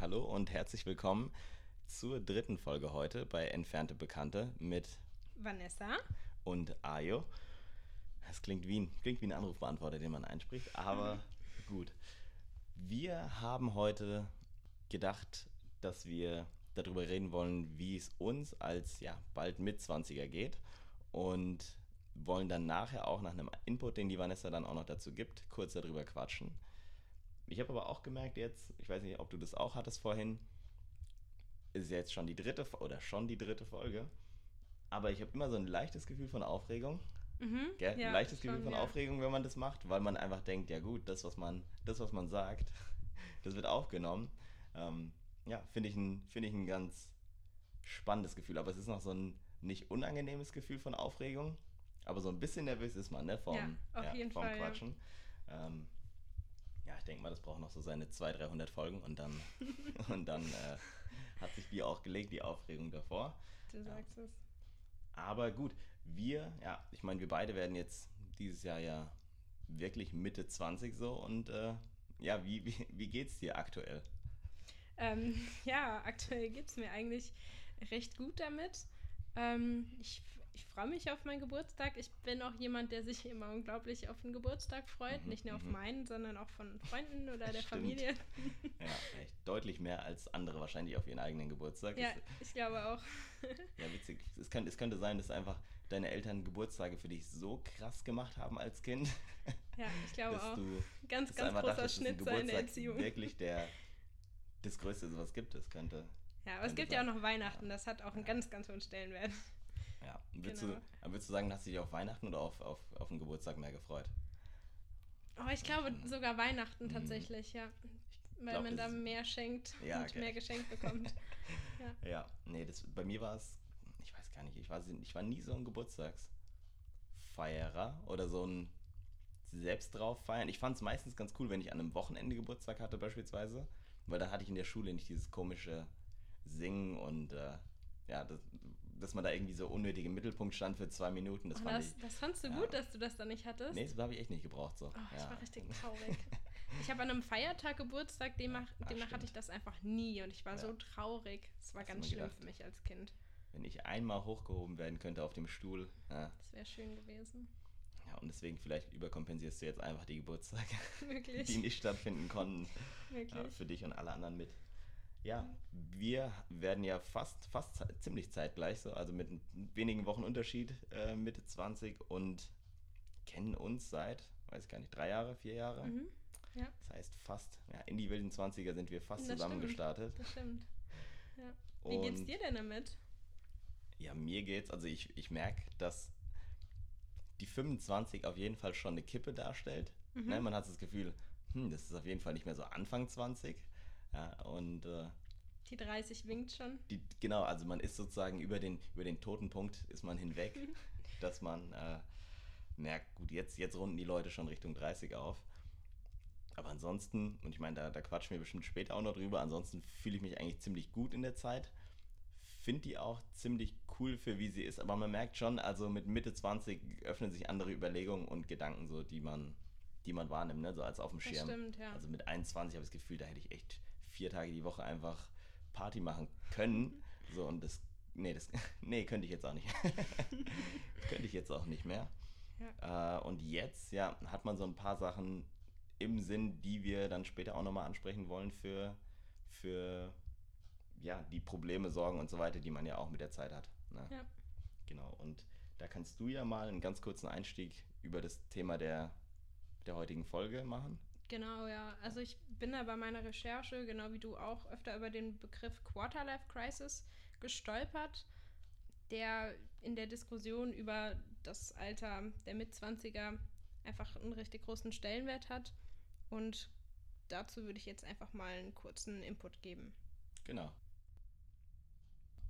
Hallo und herzlich willkommen zur dritten Folge heute bei Entfernte Bekannte mit Vanessa. und Ayo. Das klingt wie ein, klingt wie ein Anrufbeantworter, den man einspricht, aber gut. Wir haben heute gedacht, dass wir darüber reden wollen, wie es uns als ja, bald Mitzwanziger geht und wollen dann nachher auch nach einem Input, den die Vanessa dann auch noch dazu gibt, kurz darüber quatschen. Ich habe aber auch gemerkt jetzt, ich weiß nicht, ob du das auch hattest vorhin, ist jetzt schon die dritte oder schon die dritte Folge, aber ich habe immer so ein leichtes Gefühl von Aufregung. Mhm. Ja, ein leichtes Gefühl schon, von ja. Aufregung, wenn man das macht, weil man einfach denkt, ja gut, das, was man, das, was man sagt, das wird aufgenommen. Ähm, ja, finde ich, ein, finde ich ein ganz spannendes Gefühl. Aber es ist noch so ein nicht unangenehmes Gefühl von Aufregung. Aber so ein bisschen nervös ist man, ne? Vorm, Ja, auf jeden vorm Fall, ja. Quatschen. Ähm, ja, ich denke mal, das braucht noch so seine 200, 300 Folgen und dann, und dann äh, hat sich die auch gelegt, die Aufregung davor. Du sagst es. Aber gut, wir, ja, ich meine, wir beide werden jetzt dieses Jahr ja wirklich Mitte 20 so und äh, ja, wie, wie, wie geht's dir aktuell? Ähm, ja, aktuell geht es mir eigentlich recht gut damit. Ähm, ich ich freue mich auf meinen Geburtstag. Ich bin auch jemand, der sich immer unglaublich auf den Geburtstag freut. Mhm, Nicht nur auf mhm. meinen, sondern auch von Freunden oder der Stimmt. Familie. Ja, echt deutlich mehr als andere wahrscheinlich auf ihren eigenen Geburtstag. Ja, Ist, ich glaube auch. ja, witzig. Es könnte, es könnte sein, dass einfach deine Eltern Geburtstage für dich so krass gemacht haben als Kind, Ja, ich glaube dass auch. du Ganz, ganz großer dachtest, Schnitt seine Geburtstag Erziehung. wirklich der, das Größte ist, was es gibt. Das könnte, Ja, aber es gibt ja auch sein. noch Weihnachten. Das hat auch einen ganz, ganz hohen Stellenwert. Ja, würdest, Genau. du, würdest du sagen, hast du dich auf Weihnachten oder auf, auf, auf den Geburtstag mehr gefreut? Oh, ich glaube sogar Weihnachten tatsächlich, ja. Weil Mhm. glaub, man da mehr schenkt Ja, und okay. mehr geschenkt bekommt. ja. Ja, nee, das, bei mir war es, ich weiß gar nicht, ich war, ich war nie so ein Geburtstagsfeierer oder so ein selbst drauf feiern. Ich fand es meistens ganz cool, wenn ich an einem Wochenende Geburtstag hatte beispielsweise, weil dann hatte ich in der Schule nicht dieses komische Singen und äh, ja, das, dass man da irgendwie so unnötig im Mittelpunkt stand für zwei Minuten. Das Oh, fand das, ich. das fandst du ja. gut, dass du das dann nicht hattest? Nee, das habe ich echt nicht gebraucht so. Oh, ich ja. war richtig traurig. Ich habe an einem Feiertag Geburtstag, demnach, Ah, demnach hatte ich das einfach nie und ich war so traurig. Es war Hast ganz schlimm gedacht? für mich als Kind. Wenn ich einmal hochgehoben werden könnte auf dem Stuhl. Ja, Das wäre schön gewesen. ja, und deswegen vielleicht überkompensierst du jetzt einfach die Geburtstage. Wirklich. die nicht stattfinden konnten, ja, für dich und alle anderen mit. Ja, wir werden ja fast, fast ziemlich zeitgleich, so, also mit wenigen Wochen Unterschied, äh, Mitte 20 und kennen uns seit, weiß gar nicht, drei Jahre, vier Jahre. Mhm. Ja, Das heißt fast, ja, in die wilden 20er sind wir fast Das zusammen stimmt. gestartet. das stimmt. Ja. Wie geht's Und- dir denn damit? Ja, mir geht's, also ich, ich merke, dass die 25 auf jeden Fall schon eine Kippe darstellt. Mhm. Ne, man hat das Gefühl, hm, das ist auf jeden Fall nicht mehr so Anfang 20. Ja, und äh, Die 30 winkt schon. die, genau, also man ist sozusagen über den, über den toten Punkt ist man hinweg, dass man äh, merkt, gut, jetzt, jetzt runden die Leute schon Richtung 30 auf. Aber ansonsten, und ich meine, da, da quatschen wir bestimmt später auch noch drüber, ansonsten fühle ich mich eigentlich ziemlich gut in der Zeit. Finde die auch ziemlich cool für wie sie ist, aber man merkt schon, also mit Mitte 20 öffnen sich andere Überlegungen und Gedanken so, die man, die man wahrnimmt, ne? so als auf dem Schirm. stimmt, ja. Also mit 21 habe ich das Gefühl, da hätte ich echt vier Tage die Woche einfach Party machen können. So und das, nee, das, nee, könnte ich jetzt auch nicht. könnte ich jetzt auch nicht mehr. Äh, und jetzt, ja, hat man so ein paar Sachen im Sinn, die wir dann später auch nochmal ansprechen wollen für, für ja, die Probleme, Sorgen und so weiter, die man ja auch mit der Zeit hat. Ne? Ja. Genau. Und da kannst du ja mal einen ganz kurzen Einstieg über das Thema der, der heutigen Folge machen. Genau, ja. Also ich bin da bei meiner Recherche, genau wie du auch, öfter über den Begriff Quarterlife Crisis gestolpert, der in der Diskussion über das Alter der Mitzwanziger einfach einen richtig großen Stellenwert hat. Und dazu würde ich jetzt einfach mal einen kurzen Input geben. Genau.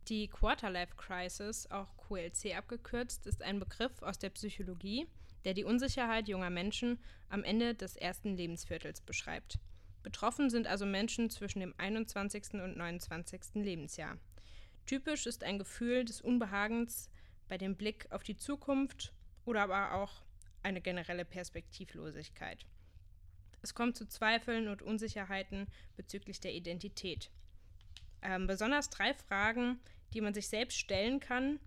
Die Quarterlife Crisis, auch QLC abgekürzt, ist ein Begriff aus der Psychologie, der die Unsicherheit junger Menschen am Ende des ersten Lebensviertels beschreibt. Betroffen sind also Menschen zwischen dem 21. und 29. Lebensjahr. Typisch ist ein Gefühl des Unbehagens bei dem Blick auf die Zukunft oder aber auch eine generelle Perspektivlosigkeit. Es kommt zu Zweifeln und Unsicherheiten bezüglich der Identität. Ähm, besonders drei Fragen, die man sich selbst stellen kann,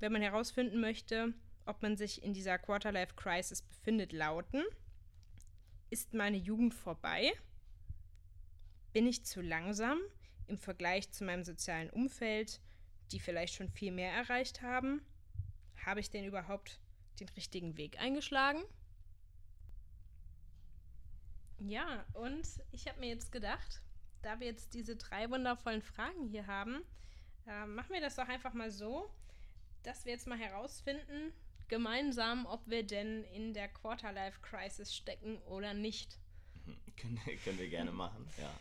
wenn man herausfinden möchte, ob man sich in dieser Quarterlife-Crisis befindet, lauten. Ist meine Jugend vorbei? Bin ich zu langsam im Vergleich zu meinem sozialen Umfeld, die vielleicht schon viel mehr erreicht haben? Habe ich denn überhaupt den richtigen Weg eingeschlagen? Ja, und ich habe mir jetzt gedacht, da wir jetzt diese drei wundervollen Fragen hier haben, äh, machen wir das doch einfach mal so, dass wir jetzt mal herausfinden, gemeinsam, ob wir denn in der Quarterlife-Crisis stecken oder nicht. können, können wir gerne machen, ja.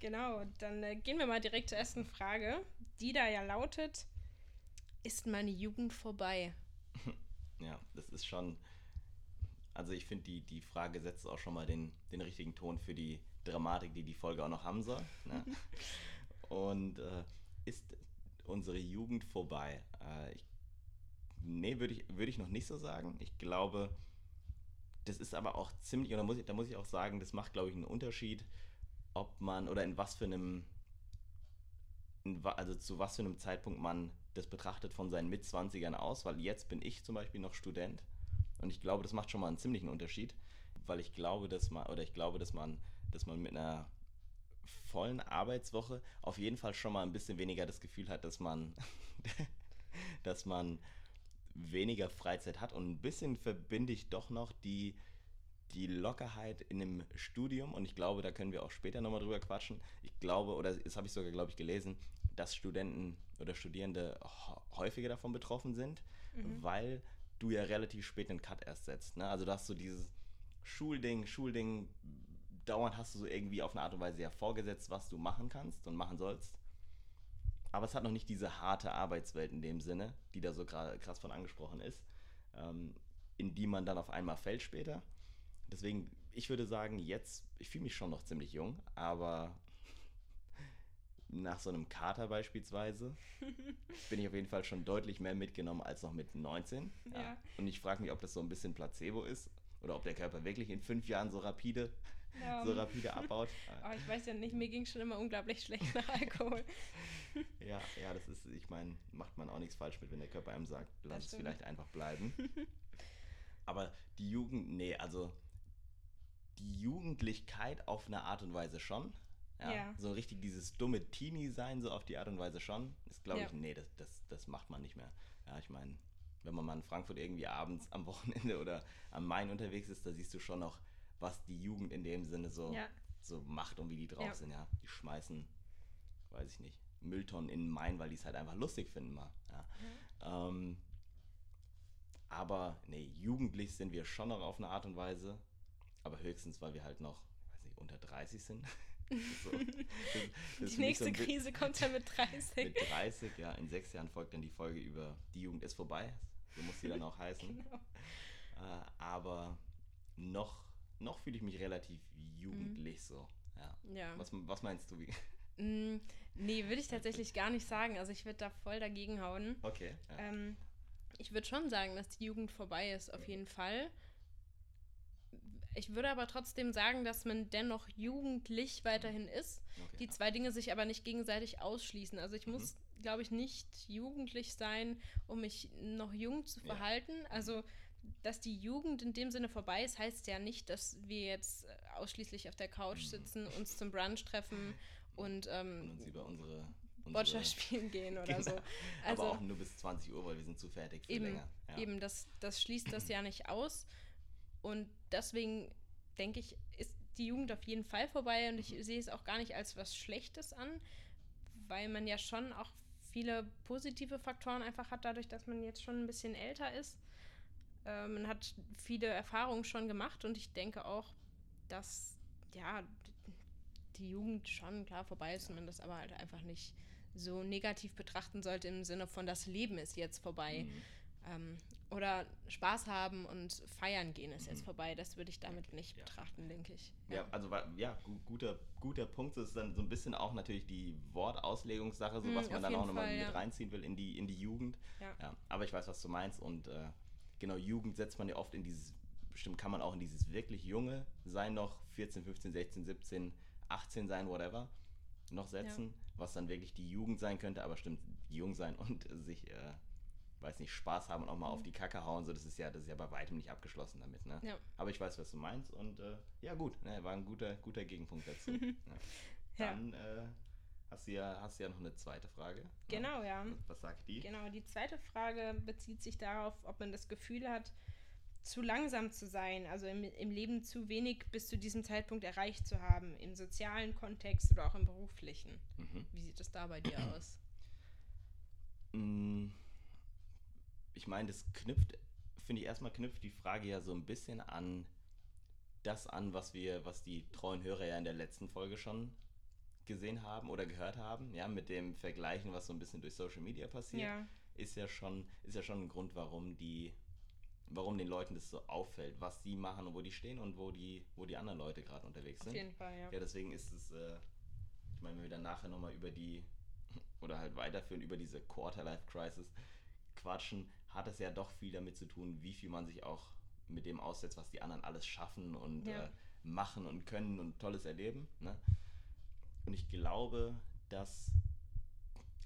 Genau, dann äh, gehen wir mal direkt zur ersten Frage, die da ja lautet, ist meine Jugend vorbei? Ja, das ist schon, also ich finde, die, die Frage setzt auch schon mal den, den richtigen Ton für die Dramatik, die die Folge auch noch haben soll. Ne? Und äh, ist unsere Jugend vorbei? Äh, ich Nee, würde ich, würd ich noch nicht so sagen. Ich glaube, das ist aber auch ziemlich, oder muss ich, da muss ich auch sagen, das macht, glaube ich, einen Unterschied, ob man oder in was für einem, in, also zu was für einem Zeitpunkt man das betrachtet von seinen Mitzwanzigern aus, weil jetzt bin ich zum Beispiel noch Student und ich glaube, das macht schon mal einen ziemlichen Unterschied, weil ich glaube, dass man, oder ich glaube, dass man, dass man mit einer vollen Arbeitswoche auf jeden Fall schon mal ein bisschen weniger das Gefühl hat, dass man, dass man weniger Freizeit hat. Und ein bisschen verbinde ich doch noch die, die Lockerheit in einem Studium. Und ich glaube, da können wir auch später nochmal drüber quatschen. Ich glaube, oder das habe ich sogar, glaube ich, gelesen, dass Studenten oder Studierende häufiger davon betroffen sind, mhm. weil du ja relativ spät den Cut erst setzt. Ne? Also du hast so dieses Schulding, Schulding, dauernd hast du so irgendwie auf eine Art und Weise ja vorgesetzt, was du machen kannst und machen sollst aber es hat noch nicht diese harte Arbeitswelt in dem Sinne, die da so krass von angesprochen ist, ähm, in die man dann auf einmal fällt später. Deswegen, ich würde sagen, jetzt, ich fühle mich schon noch ziemlich jung, aber nach so einem Kater beispielsweise bin ich auf jeden Fall schon deutlich mehr mitgenommen als noch mit 19. Ja. Ja. Und ich frage mich, ob das so ein bisschen Placebo ist oder ob der Körper wirklich in fünf Jahren so rapide ja. so rapide abbaut. Oh, ich weiß ja nicht, mir ging schon immer unglaublich schlecht nach Alkohol. ja, ja, das ist, ich meine, macht man auch nichts falsch mit, wenn der Körper einem sagt, lass es vielleicht einfach bleiben. Aber die Jugend, nee, also die Jugendlichkeit auf eine Art und Weise schon. Ja, ja. So richtig dieses dumme Teenie-Sein, so auf die Art und Weise schon. Ist, glaube ja. ich, nee, das, das, das macht man nicht mehr. Ja, ich meine, wenn man mal in Frankfurt irgendwie abends am Wochenende oder am Main unterwegs ist, da siehst du schon noch was die Jugend in dem Sinne so, ja. so macht und wie die drauf ja. sind, ja. Die schmeißen, weiß ich nicht, Mülltonnen in den Main, weil die es halt einfach lustig finden mal. Ja. Mhm. Ähm, aber nee, jugendlich sind wir schon noch auf eine Art und Weise, aber höchstens, weil wir halt noch, weiß nicht, unter 30 sind. so. das, die nächste so Krise kommt ja mit 30. Mit 30, ja, in sechs Jahren folgt dann die Folge über Die Jugend ist vorbei. So muss sie dann auch heißen. Genau. Äh, aber noch noch fühle ich mich relativ jugendlich mhm. so. Ja. ja. Was, was meinst du? Wie? Mm, nee, würde ich tatsächlich gar nicht sagen. Also ich würde da voll dagegen hauen. Okay. Ja. Ähm, ich würde schon sagen, dass die Jugend vorbei ist, auf jeden Fall. Ich würde aber trotzdem sagen, dass man dennoch jugendlich weiterhin ist. Okay. Die zwei Dinge sich aber nicht gegenseitig ausschließen. Also ich mhm. Glaube ich, nicht jugendlich sein, um mich noch jung zu verhalten. Ja. Also dass die Jugend in dem Sinne vorbei ist, heißt ja nicht, dass wir jetzt äh, ausschließlich auf der Couch mhm. sitzen, uns zum Brunch treffen und, ähm, und über unsere, unsere Boccia spielen gehen oder genau. so. Also, Aber auch nur bis 20 Uhr, weil wir sind zu fertig für eben, länger. Ja. Eben, das, das schließt das ja nicht aus. Und deswegen denke ich, ist die Jugend auf jeden Fall vorbei und ich mhm. sehe es auch gar nicht als was Schlechtes an, weil man ja schon auch viele positive Faktoren einfach hat, dadurch, dass man jetzt schon ein bisschen älter ist. Äh, man hat viele Erfahrungen schon gemacht und ich denke auch, dass ja die Jugend schon klar vorbei ist und man das aber halt einfach nicht so negativ betrachten sollte im Sinne von das Leben ist jetzt vorbei. Mhm. Ähm, oder Spaß haben und feiern gehen ist mhm. jetzt vorbei. Das würde ich damit nicht ja. betrachten, denke ich. Ja. ja, also ja, guter, guter Punkt. Das ist dann so ein bisschen auch natürlich die Wortauslegungssache, so mhm, was man dann auch nochmal ja. mit reinziehen will in die, in die Jugend. Ja. aber ich weiß, was du meinst und äh, genau, Jugend setzt man ja oft in dieses, bestimmt kann man auch in dieses wirklich junge sein noch, 14, 15, 16, 17, 18 sein, whatever, noch setzen, was dann wirklich die Jugend sein könnte, aber stimmt, jung sein und sich, äh, weiß nicht, Spaß haben und auch mal mhm. auf die Kacke hauen, so, das ist ja, das ist ja bei weitem nicht abgeschlossen damit, ne? Ja. Aber ich weiß, was du meinst und äh, ja gut, ne, war ein guter, guter Gegenpunkt dazu. ja. Dann äh, hast, du ja, hast du ja noch eine zweite Frage. Ne? Genau, ja. Was sagt die? Genau, die zweite Frage bezieht sich darauf, ob man das Gefühl hat, zu langsam zu sein, also im, im Leben zu wenig bis zu diesem Zeitpunkt erreicht zu haben, im sozialen Kontext oder auch im beruflichen. Mhm. Wie sieht das da bei dir aus? Ich meine, das knüpft, finde ich erstmal knüpft die Frage ja so ein bisschen an das an, was wir, was die treuen Hörer ja in der letzten Folge schon gesehen haben oder gehört haben, ja, mit dem Vergleichen, was so ein bisschen durch Social Media passiert, ja. ist ja schon, ist ja schon ein Grund, warum die, warum den Leuten das so auffällt, was sie machen und wo die stehen und wo die, wo die anderen Leute gerade unterwegs sind. Auf jeden Fall, ja. Ja, deswegen ist es, äh, ich meine, wenn wir dann nachher nochmal über die, oder halt weiterführen, über diese Quarter-Life-Crisis quatschen, hat es ja doch viel damit zu tun, wie viel man sich auch mit dem aussetzt, was die anderen alles schaffen und ja. äh, machen und können und Tolles erleben. Ne? Und ich glaube, dass,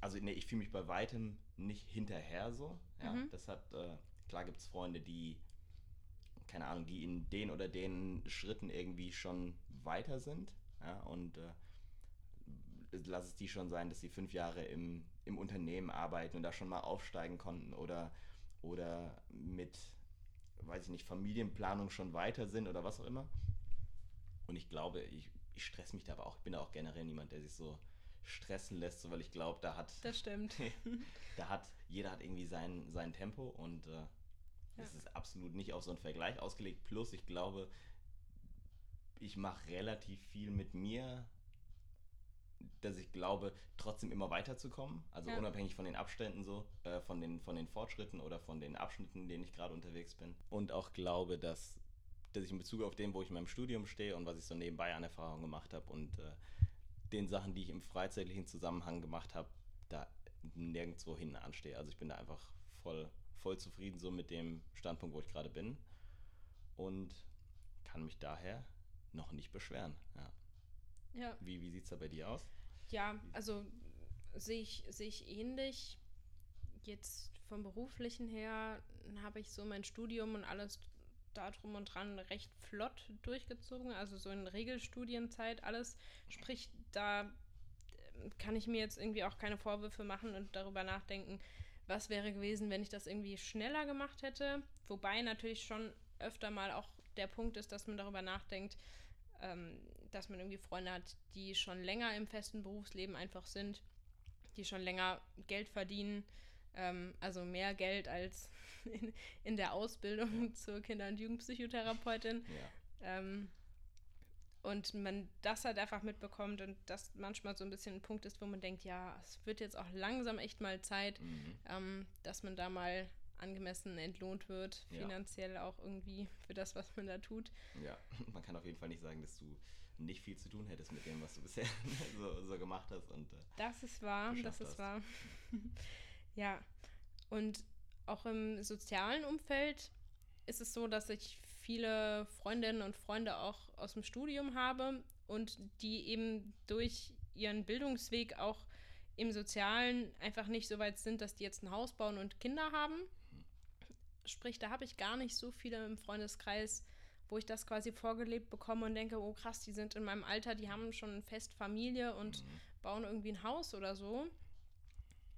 also nee, ich fühle mich bei weitem nicht hinterher so. Ja? Mhm. Das hat, äh, klar gibt es Freunde, die, keine Ahnung, die in den oder den Schritten irgendwie schon weiter sind. Ja? Und äh, lass es die schon sein, dass sie fünf Jahre im, im Unternehmen arbeiten und da schon mal aufsteigen konnten oder oder mit, weiß ich nicht, Familienplanung schon weiter sind oder was auch immer. Und ich glaube, ich, ich stress mich da aber auch, ich bin da auch generell niemand, der sich so stressen lässt, so, weil ich glaube, da hat. Das stimmt. da hat, jeder hat irgendwie sein, sein Tempo und äh, ja. ist absolut nicht auf so einen Vergleich ausgelegt. Plus, ich glaube, ich mache relativ viel mit mir dass ich glaube, trotzdem immer weiterzukommen. Also ja. unabhängig von den Abständen so, äh, von, den, von den Fortschritten oder von den Abschnitten, in denen ich gerade unterwegs bin. Und auch glaube, dass, dass ich in Bezug auf dem, wo ich in meinem Studium stehe und was ich so nebenbei an Erfahrungen gemacht habe und äh, den Sachen, die ich im freizeitlichen Zusammenhang gemacht habe, da nirgendwo hin anstehe. Also ich bin da einfach voll, voll zufrieden so mit dem Standpunkt, wo ich gerade bin. Und kann mich daher noch nicht beschweren. Ja. Ja. Wie, wie sieht es da bei dir aus? Ja, also sehe ich, seh ich ähnlich. Jetzt vom beruflichen her habe ich so mein Studium und alles da drum und dran recht flott durchgezogen. Also so in Regelstudienzeit alles. Sprich, da kann ich mir jetzt irgendwie auch keine Vorwürfe machen und darüber nachdenken, was wäre gewesen, wenn ich das irgendwie schneller gemacht hätte. Wobei natürlich schon öfter mal auch der Punkt ist, dass man darüber nachdenkt, ähm, dass man irgendwie Freunde hat, die schon länger im festen Berufsleben einfach sind, die schon länger Geld verdienen, ähm, also mehr Geld als in, in der Ausbildung zur Kinder- und Jugendpsychotherapeutin. Ja. Ähm, und man das halt einfach mitbekommt und das manchmal so ein bisschen ein Punkt ist, wo man denkt, ja, es wird jetzt auch langsam echt mal Zeit, mhm. ähm, dass man da mal angemessen entlohnt wird, finanziell ja. auch irgendwie für das, was man da tut. Ja, man kann auf jeden Fall nicht sagen, dass du nicht viel zu tun hättest mit dem, was du bisher so, so, gemacht hast. Und, äh, das ist wahr, das ist hast. wahr. ja, und auch im sozialen Umfeld ist es so, dass ich viele Freundinnen und Freunde auch aus dem Studium habe und die eben durch ihren Bildungsweg auch im Sozialen einfach nicht so weit sind, dass die jetzt ein Haus bauen und Kinder haben. Sprich, da habe ich gar nicht so viele im Freundeskreis, wo ich das quasi vorgelebt bekomme und denke, oh krass, die sind in meinem Alter, die haben schon fest Familie und mhm. bauen irgendwie ein Haus oder so.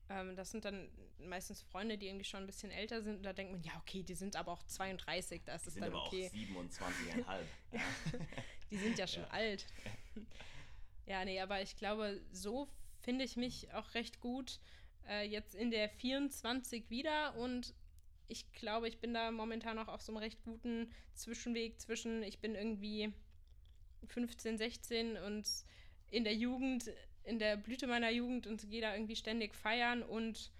Ähm, das sind dann meistens Freunde, die irgendwie schon ein bisschen älter sind. Und da denkt man, ja, okay, die sind aber auch 32, da ist es dann okay. Die sind aber auch 27,5. die sind ja schon ja. alt. ja, nee, aber ich glaube, so finde ich mich auch recht gut äh, jetzt in der 24 wieder und ich glaube, ich bin da momentan auch auf so einem recht guten Zwischenweg zwischen, ich bin irgendwie 15, 16 und in der Jugend, in der Blüte meiner Jugend und gehe da irgendwie ständig feiern und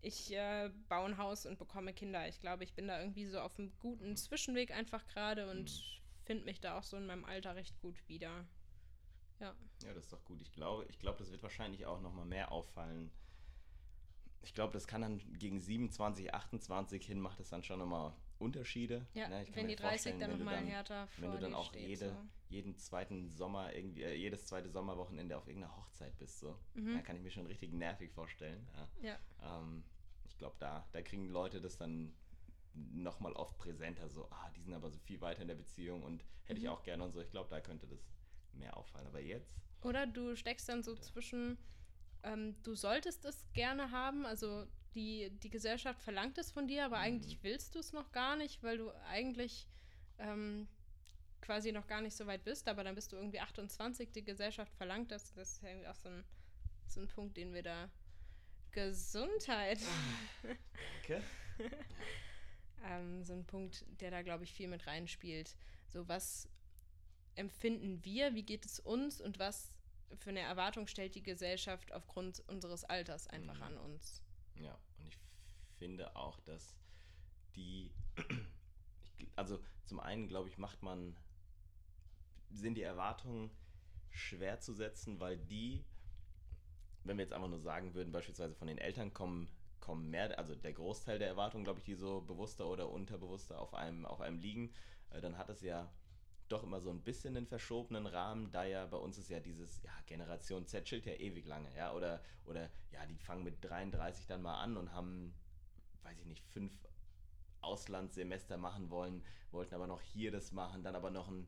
ich äh, baue ein Haus und bekomme Kinder. Ich glaube, ich bin da irgendwie so auf einem guten Zwischenweg einfach gerade und mhm. finde mich da auch so in meinem Alter recht gut wieder. Ja. Ja, das ist doch gut. Ich glaube, ich glaube, das wird wahrscheinlich auch noch mal mehr auffallen, ich glaube, das kann dann gegen 27, 28 hin, macht es dann schon nochmal Unterschiede. Ja, ne? Ich wenn die 30 vorstellen, dann nochmal härter vor Wenn du dann auch steht, jede, so. jeden zweiten Sommer irgendwie, äh, jedes zweite Sommerwochenende auf irgendeiner Hochzeit bist, so. Mhm. Da kann ich mir schon richtig nervig vorstellen. Ja. Ja, Ähm, ich glaube, da, da kriegen Leute das dann nochmal oft präsenter, so, ah, die sind aber so viel weiter in der Beziehung und hätte ich Mhm. auch gerne und so. Ich glaube, da könnte das mehr auffallen. Aber jetzt, Oder du steckst dann so zwischen, ähm, du solltest es gerne haben, also die, die Gesellschaft verlangt es von dir, aber Mhm. eigentlich willst du es noch gar nicht, weil du eigentlich ähm, quasi noch gar nicht so weit bist, aber dann bist du irgendwie 28, die Gesellschaft verlangt das. Das ist ja irgendwie auch so ein, so ein Punkt, den wir da. Gesundheit. danke. ähm, so ein Punkt, der da, glaube ich, viel mit reinspielt. So, was empfinden wir, wie geht es uns und was für eine Erwartung stellt die Gesellschaft aufgrund unseres Alters einfach Mhm. an uns? Ja, und ich finde auch, dass die, also zum einen, glaube ich, macht man, sind die Erwartungen schwer zu setzen, weil die, wenn wir jetzt einfach nur sagen würden, beispielsweise von den Eltern kommen, kommen mehr, also der Großteil der Erwartungen, glaube ich, die so bewusster oder unterbewusster auf einem, auf einem liegen, äh, dann hat es ja doch immer so ein bisschen einen verschobenen Rahmen, da ja bei uns ist ja dieses, ja, Generation Z chillt ja ewig lange, ja, oder, oder ja, die fangen mit 33 dann mal an und haben, weiß ich nicht, fünf Auslandssemester machen wollen, wollten aber noch hier das machen, dann aber noch ein,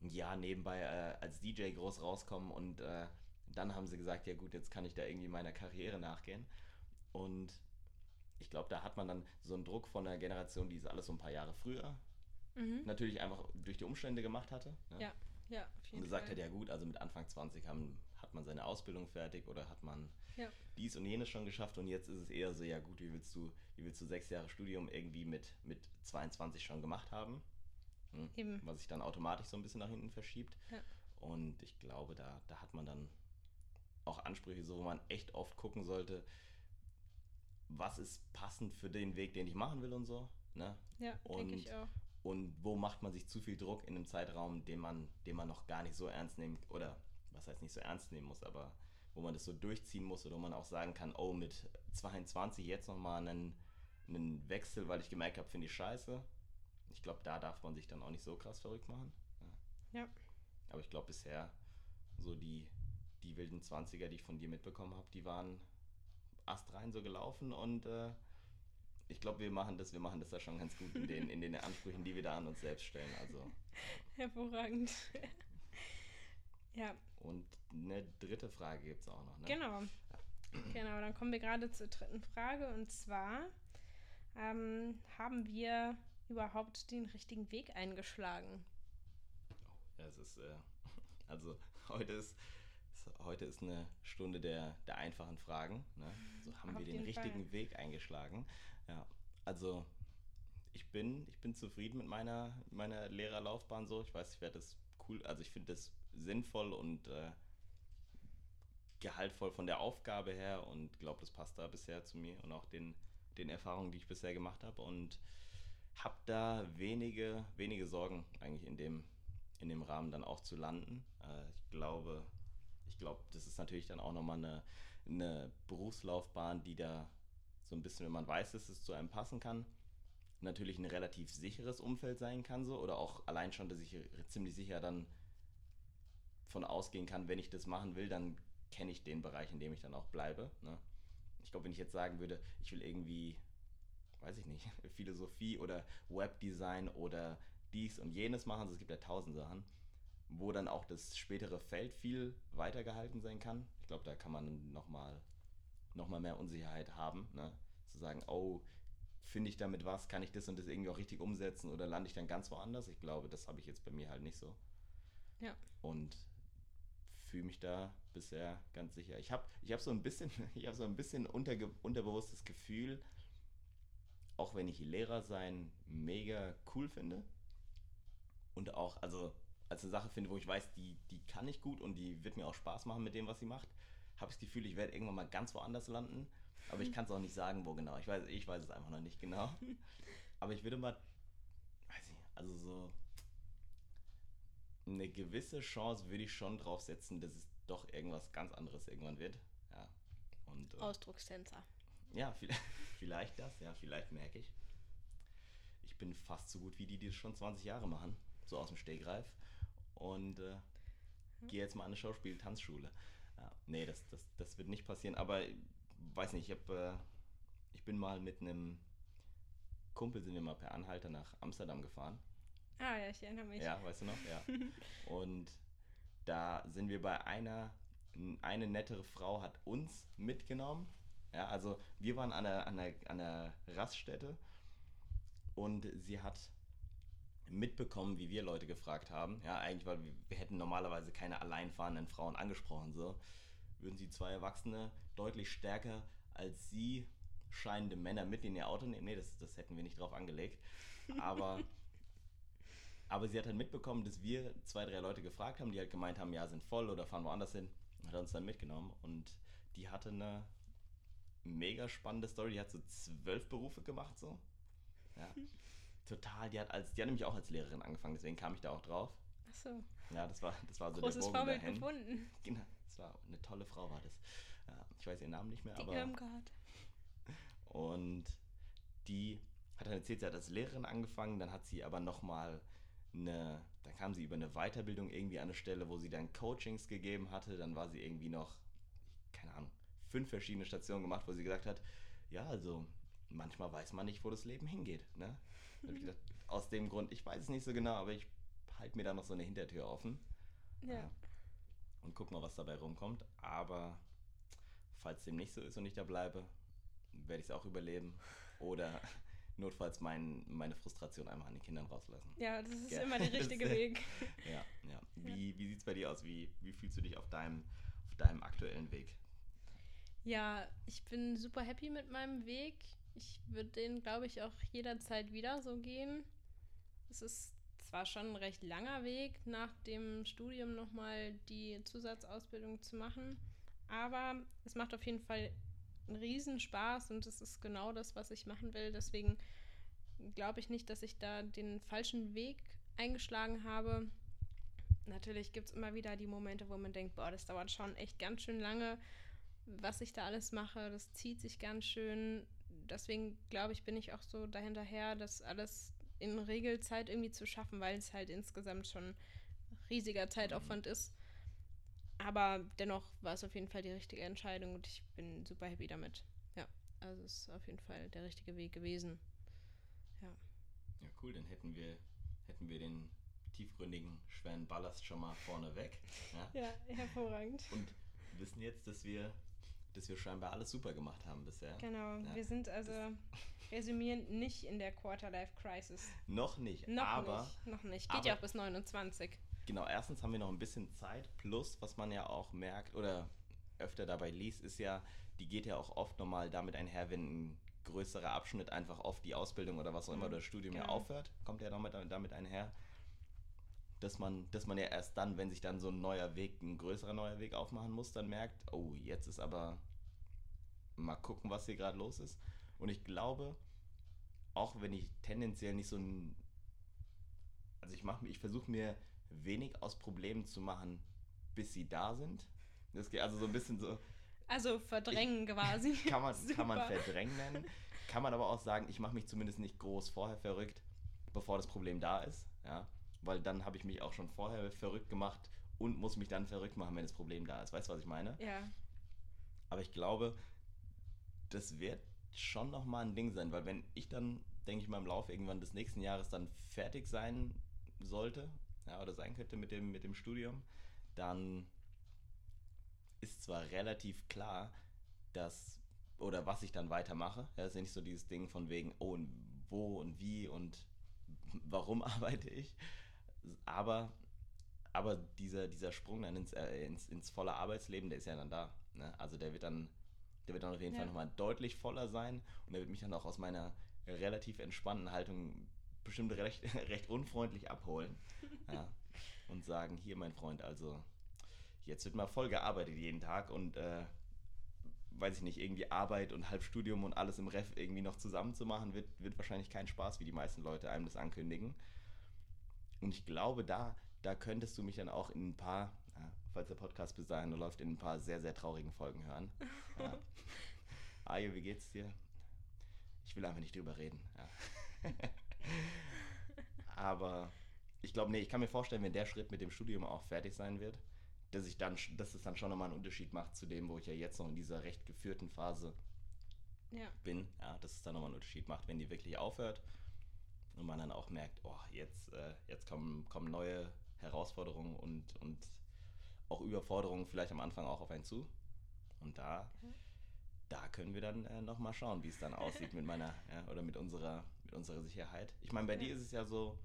Jahr nebenbei äh, als DJ groß rauskommen und äh, dann haben sie gesagt, ja gut, jetzt kann ich da irgendwie meiner Karriere nachgehen. Und ich glaube, da hat man dann so einen Druck von der Generation, die es alles so ein paar Jahre früher Mhm. natürlich einfach durch die Umstände gemacht hatte. Ne? Ja, Ja, und gesagt Fall. hat, ja gut, also mit Anfang 20 haben, hat man seine Ausbildung fertig oder hat man Ja. dies und jenes schon geschafft und jetzt ist es eher so, ja gut, wie willst du, wie willst du sechs Jahre Studium irgendwie mit, mit 22 schon gemacht haben? Hm? Was sich dann automatisch so ein bisschen nach hinten verschiebt. Ja. Und ich glaube, da, da hat man dann auch Ansprüche, so wo man echt oft gucken sollte, was ist passend für den Weg, den ich machen will und so. Ne? Ja, denke ich auch. Und wo macht man sich zu viel Druck in einem Zeitraum, den man, den man noch gar nicht so ernst nehmen oder was heißt nicht so ernst nehmen muss, aber wo man das so durchziehen muss oder wo man auch sagen kann, oh, mit 22 jetzt nochmal einen, einen Wechsel, weil ich gemerkt habe, finde ich scheiße. Ich glaube, da darf man sich dann auch nicht so krass verrückt machen. Ja. Aber ich glaube bisher, so die, die wilden 20er, die ich von dir mitbekommen habe, die waren astrein so gelaufen und äh, ich glaube, wir machen das, wir machen das da schon ganz gut in den, in den Ansprüchen, die wir da an uns selbst stellen. Also, Hervorragend. ja, und eine dritte Frage gibt es auch noch, ne? genau. Genau, dann kommen wir gerade zur dritten Frage und zwar ähm, haben wir überhaupt den richtigen Weg eingeschlagen? Ja, es ist, äh, also heute ist, heute ist eine Stunde der, der einfachen Fragen. Ne? So haben Auf wir den richtigen Fall. Weg eingeschlagen. Ja, also ich bin, ich bin zufrieden mit meiner, meiner Lehrerlaufbahn so. Ich weiß, ich werde das cool, also ich finde das sinnvoll und äh, gehaltvoll von der Aufgabe her und glaube, das passt da bisher zu mir und auch den, den Erfahrungen, die ich bisher gemacht habe und habe da wenige, wenige Sorgen eigentlich in dem, in dem Rahmen dann auch zu landen. Äh, ich glaube, ich glaube, das ist natürlich dann auch nochmal eine, eine Berufslaufbahn, die da so ein bisschen, wenn man weiß, dass es zu einem passen kann, natürlich ein relativ sicheres Umfeld sein kann so oder auch allein schon, dass ich ziemlich sicher dann von ausgehen kann, wenn ich das machen will, dann kenne ich den Bereich, in dem ich dann auch bleibe. Ne? Ich glaube, wenn ich jetzt sagen würde, ich will irgendwie, weiß ich nicht, Philosophie oder Webdesign oder dies und jenes machen, also es gibt ja tausend Sachen, wo dann auch das spätere Feld viel weiter gehalten sein kann. Ich glaube, da kann man nochmal noch mal mehr Unsicherheit haben. Ne? Zu sagen, oh, finde ich damit was, kann ich das und das irgendwie auch richtig umsetzen oder lande ich dann ganz woanders? Ich glaube, das habe ich jetzt bei mir halt nicht so. Ja. Und fühle mich da bisher ganz sicher. Ich habe ich hab so ein bisschen, ich habe so ein bisschen unterge unterbewusstes Gefühl, auch wenn ich Lehrer sein mega cool finde und auch, also als eine Sache finde, wo ich weiß, die, die kann ich gut und die wird mir auch Spaß machen mit dem, was sie macht, habe ich das Gefühl, ich werde irgendwann mal ganz woanders landen. Aber ich kann es auch nicht sagen, wo genau. Ich weiß, ich weiß es einfach noch nicht genau. Aber ich würde mal, weiß ich, also so eine gewisse Chance würde ich schon drauf setzen, dass es doch irgendwas ganz anderes irgendwann wird. Ja. Und, äh, Ausdruckstänzer. Ja, vielleicht, vielleicht das, ja, vielleicht merke ich. Ich bin fast so gut wie die, die das schon 20 Jahre machen, so aus dem Stegreif. Und äh, gehe jetzt mal an eine Schauspiel-Tanzschule. Ja, nee, das, das, das wird nicht passieren, aber weiß nicht, ich habe, äh, ich bin mal mit einem Kumpel, sind wir mal per Anhalter nach Amsterdam gefahren. Ah ja, ich erinnere mich. Ja, weißt du noch? Ja. Und da sind wir bei einer, eine nettere Frau hat uns mitgenommen. Ja, also wir waren an einer, an einer, an einer Raststätte und sie hat mitbekommen, wie wir Leute gefragt haben. Ja, eigentlich, weil wir, hätten normalerweise keine alleinfahrenden Frauen angesprochen. So würden sie zwei Erwachsene deutlich stärker als sie scheinende Männer mit in ihr Auto nehmen. Nee, das, das hätten wir nicht drauf angelegt. Aber, aber sie hat dann mitbekommen, dass wir zwei, drei Leute gefragt haben, die halt gemeint haben, ja, sind voll oder fahren woanders hin. Hat uns dann mitgenommen und die hatte eine mega spannende Story. Die hat so zwölf Berufe gemacht, so. Ja. Total, die hat als, die hat nämlich auch als Lehrerin angefangen, deswegen kam ich da auch drauf. Ach so. Ja, das war, das war so Großes der Bogen Vorbild dahin. gefunden. Genau, das war eine tolle Frau, war das. Ja, ich weiß ihren Namen nicht mehr, Die aber. Irmgard. Und die hat dann erzählt, sie hat als Lehrerin angefangen, dann hat sie aber nochmal eine, dann kam sie über eine Weiterbildung irgendwie an eine Stelle, wo sie dann Coachings gegeben hatte, dann war sie irgendwie noch, keine Ahnung, fünf verschiedene Stationen gemacht, wo sie gesagt hat, ja, also manchmal weiß man nicht, wo das Leben hingeht. Ne? Da hab ich gedacht, aus dem Grund, ich weiß es nicht so genau, aber ich halte mir da noch so eine Hintertür offen Ja. und guck mal, was dabei rumkommt. Aber falls dem nicht so ist und ich da bleibe, werde ich es auch überleben. Oder notfalls mein, meine Frustration einmal an den Kindern rauslassen. Ja, das ist Ja. immer der richtige Weg. Ja, ja. Wie, wie sieht es bei dir aus? Wie, wie fühlst du dich auf deinem, auf deinem aktuellen Weg? Ja, ich bin super happy mit meinem Weg. Ich würde den, glaube ich, auch jederzeit wieder so gehen. Es ist zwar schon ein recht langer Weg, nach dem Studium nochmal die Zusatzausbildung zu machen, aber es macht auf jeden Fall einen Riesenspaß und es ist genau das, was ich machen will. Deswegen glaube ich nicht, dass ich da den falschen Weg eingeschlagen habe. Natürlich gibt es immer wieder die Momente, wo man denkt, boah, das dauert schon echt ganz schön lange was ich da alles mache, das zieht sich ganz schön. Deswegen glaube ich, bin ich auch so dahinterher, das alles in Regelzeit irgendwie zu schaffen, weil es halt insgesamt schon riesiger Zeitaufwand ist. Aber dennoch war es auf jeden Fall die richtige Entscheidung und ich bin super happy damit. Ja, also es ist auf jeden Fall der richtige Weg gewesen. Ja. Ja, cool, dann hätten wir, hätten wir den tiefgründigen, schweren Ballast schon mal vorne weg. Ja? Ja, hervorragend. Und wissen jetzt, dass wir, dass wir scheinbar alles super gemacht haben bisher. Genau, Ja. wir sind also resümierend nicht in der Quarter-Life-Crisis. Noch nicht, Noch aber nicht, noch nicht. Geht aber- ja auch bis 29. genau, erstens haben wir noch ein bisschen Zeit, plus, was man ja auch merkt oder öfter dabei liest, ist ja, die geht ja auch oft nochmal damit einher, wenn ein größerer Abschnitt einfach oft die Ausbildung oder was auch immer, Mhm, das Studium ja genau. aufhört, kommt ja damit, damit einher, dass man, dass man ja erst dann, wenn sich dann so ein neuer Weg, ein größerer neuer Weg aufmachen muss, dann merkt, oh, jetzt ist aber mal gucken, was hier gerade los ist. Und ich glaube, auch wenn ich tendenziell nicht so ein also ich mache ich versuche mir wenig aus Problemen zu machen, bis sie da sind. Das geht also so ein bisschen so, Also verdrängen quasi. kann man, kann man verdrängen nennen. Kann man aber auch sagen, ich mache mich zumindest nicht groß vorher verrückt, bevor das Problem da ist. Ja? Weil dann habe ich mich auch schon vorher verrückt gemacht und muss mich dann verrückt machen, wenn das Problem da ist. Weißt du, was ich meine? Ja, Aber ich glaube, das wird schon nochmal ein Ding sein, weil wenn ich dann, denke ich mal, im Laufe irgendwann des nächsten Jahres dann fertig sein sollte, ja, oder sein könnte mit dem, mit dem Studium, dann ist zwar relativ klar, dass, oder was ich dann weitermache, ja, ist ja nicht so dieses Ding von wegen, oh, und wo und wie und warum arbeite ich, aber aber dieser, dieser Sprung dann ins, äh, ins, ins volle Arbeitsleben, der ist ja dann da. Ne? Also der wird dann, der wird dann auf jeden Ja. Fall nochmal deutlich voller sein und der wird mich dann auch aus meiner relativ entspannten Haltung bestimmt recht, recht unfreundlich abholen. ja? Und sagen, hier mein Freund, also jetzt wird mal voll gearbeitet jeden Tag und äh, weiß ich nicht, irgendwie Arbeit und Halbstudium und alles im Ref irgendwie noch zusammen zu machen, wird, wird wahrscheinlich kein Spaß, wie die meisten Leute einem das ankündigen. Und ich glaube, da, da könntest du mich dann auch in ein paar, ja, falls der Podcast bis dahin läuft, in ein paar sehr, sehr traurigen Folgen hören. Ja. Ayo, wie geht's dir? Ich will einfach nicht drüber reden. Ja. Aber ich glaube, nee, ich kann mir vorstellen, wenn der Schritt mit dem Studium auch fertig sein wird, dass ich dann, dass es dann schon nochmal einen Unterschied macht zu dem, wo ich ja jetzt noch in dieser recht geführten Phase Ja. bin, ja, dass es dann nochmal einen Unterschied macht, wenn die wirklich aufhört und man dann auch merkt, oh, jetzt, äh, jetzt kommen, kommen neue Herausforderungen und, und auch Überforderungen vielleicht am Anfang auch auf einen zu. Und da, Mhm. da können wir dann äh, nochmal schauen, wie es dann aussieht mit meiner, ja, oder mit unserer, mit unserer Sicherheit. Ich meine, bei Ja. dir ist es ja so,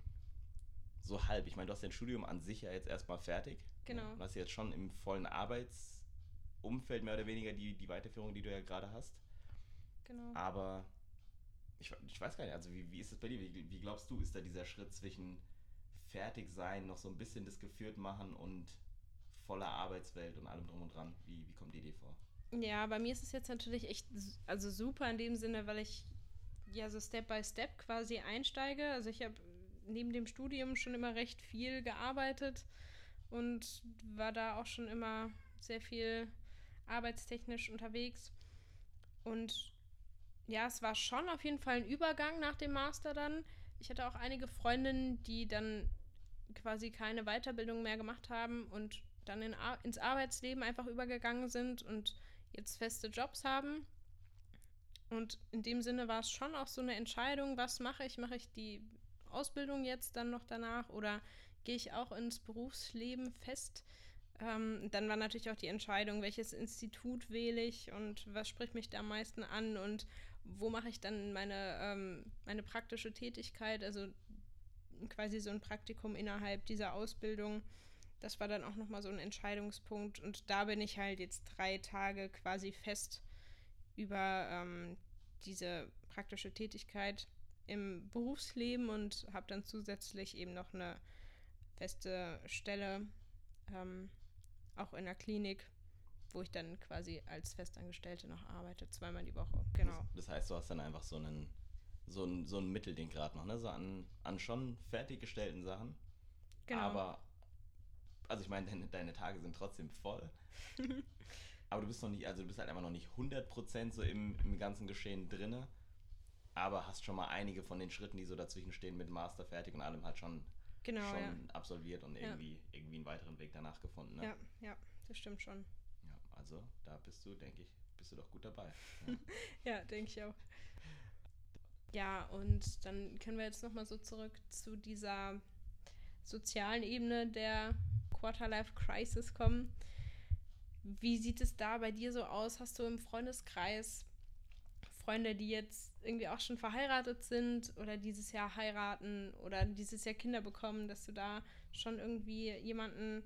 so halb. Ich meine, du hast dein Studium an sich ja jetzt erstmal fertig. Genau. Du hast jetzt schon im vollen Arbeitsumfeld mehr oder weniger die, die Weiterführung, die du ja gerade hast. Genau. Aber ich, ich weiß gar nicht, also wie, wie ist es bei dir? Wie, wie glaubst du, ist da dieser Schritt zwischen fertig sein, noch so ein bisschen das geführt machen und voller Arbeitswelt und allem drum und dran? Wie, wie kommt die vor? Ja, bei mir ist es jetzt natürlich echt also super in dem Sinne, weil ich ja so Step by Step quasi einsteige. Also ich habe neben dem Studium schon immer recht viel gearbeitet und war da auch schon immer sehr viel arbeitstechnisch unterwegs. Und ja, es war schon auf jeden Fall ein Übergang nach dem Master dann. Ich hatte auch einige Freundinnen, die dann quasi keine Weiterbildung mehr gemacht haben und dann in, Ar- ins Arbeitsleben einfach übergegangen sind und jetzt feste Jobs haben. Und in dem Sinne war es schon auch so eine Entscheidung, was mache ich? Mache ich die Ausbildung jetzt dann noch danach oder gehe ich auch ins Berufsleben fest? Ähm, dann war natürlich auch die Entscheidung, welches Institut wähle ich und was spricht mich da am meisten an und wo mache ich dann meine, ähm, meine praktische Tätigkeit, also quasi so ein Praktikum innerhalb dieser Ausbildung. Das war dann auch nochmal so ein Entscheidungspunkt. Und da bin ich halt jetzt drei Tage quasi fest über ähm, diese praktische Tätigkeit im Berufsleben und habe dann zusätzlich eben noch eine feste Stelle, ähm, auch in der Klinik, wo ich dann quasi als Festangestellte noch arbeite, zweimal die Woche. Genau. Das, heißt, du hast dann einfach so einen, so ein, so ein Mittelding gerade noch, ne? So an, an schon fertiggestellten Sachen. Genau. Aber, also ich meine, deine, deine Tage sind trotzdem voll. aber du bist noch nicht, also du bist halt einfach noch nicht 100% so im, im ganzen Geschehen drinne. Aber hast schon mal einige von den Schritten, die so dazwischen stehen, mit Master fertig und allem halt schon, genau, schon ja. absolviert und Ja. irgendwie, irgendwie einen weiteren Weg danach gefunden. Ne? Ja, ja, das stimmt schon. Ja, also da bist du, denke ich, bist du doch gut dabei. Ja, denke ich auch. Ja, und dann können wir jetzt nochmal so zurück zu dieser sozialen Ebene der Quarterlife Crisis kommen. Wie sieht es da bei dir so aus? Hast du im Freundeskreis Freunde, die jetzt irgendwie auch schon verheiratet sind oder dieses Jahr heiraten oder dieses Jahr Kinder bekommen, dass du da schon irgendwie jemanden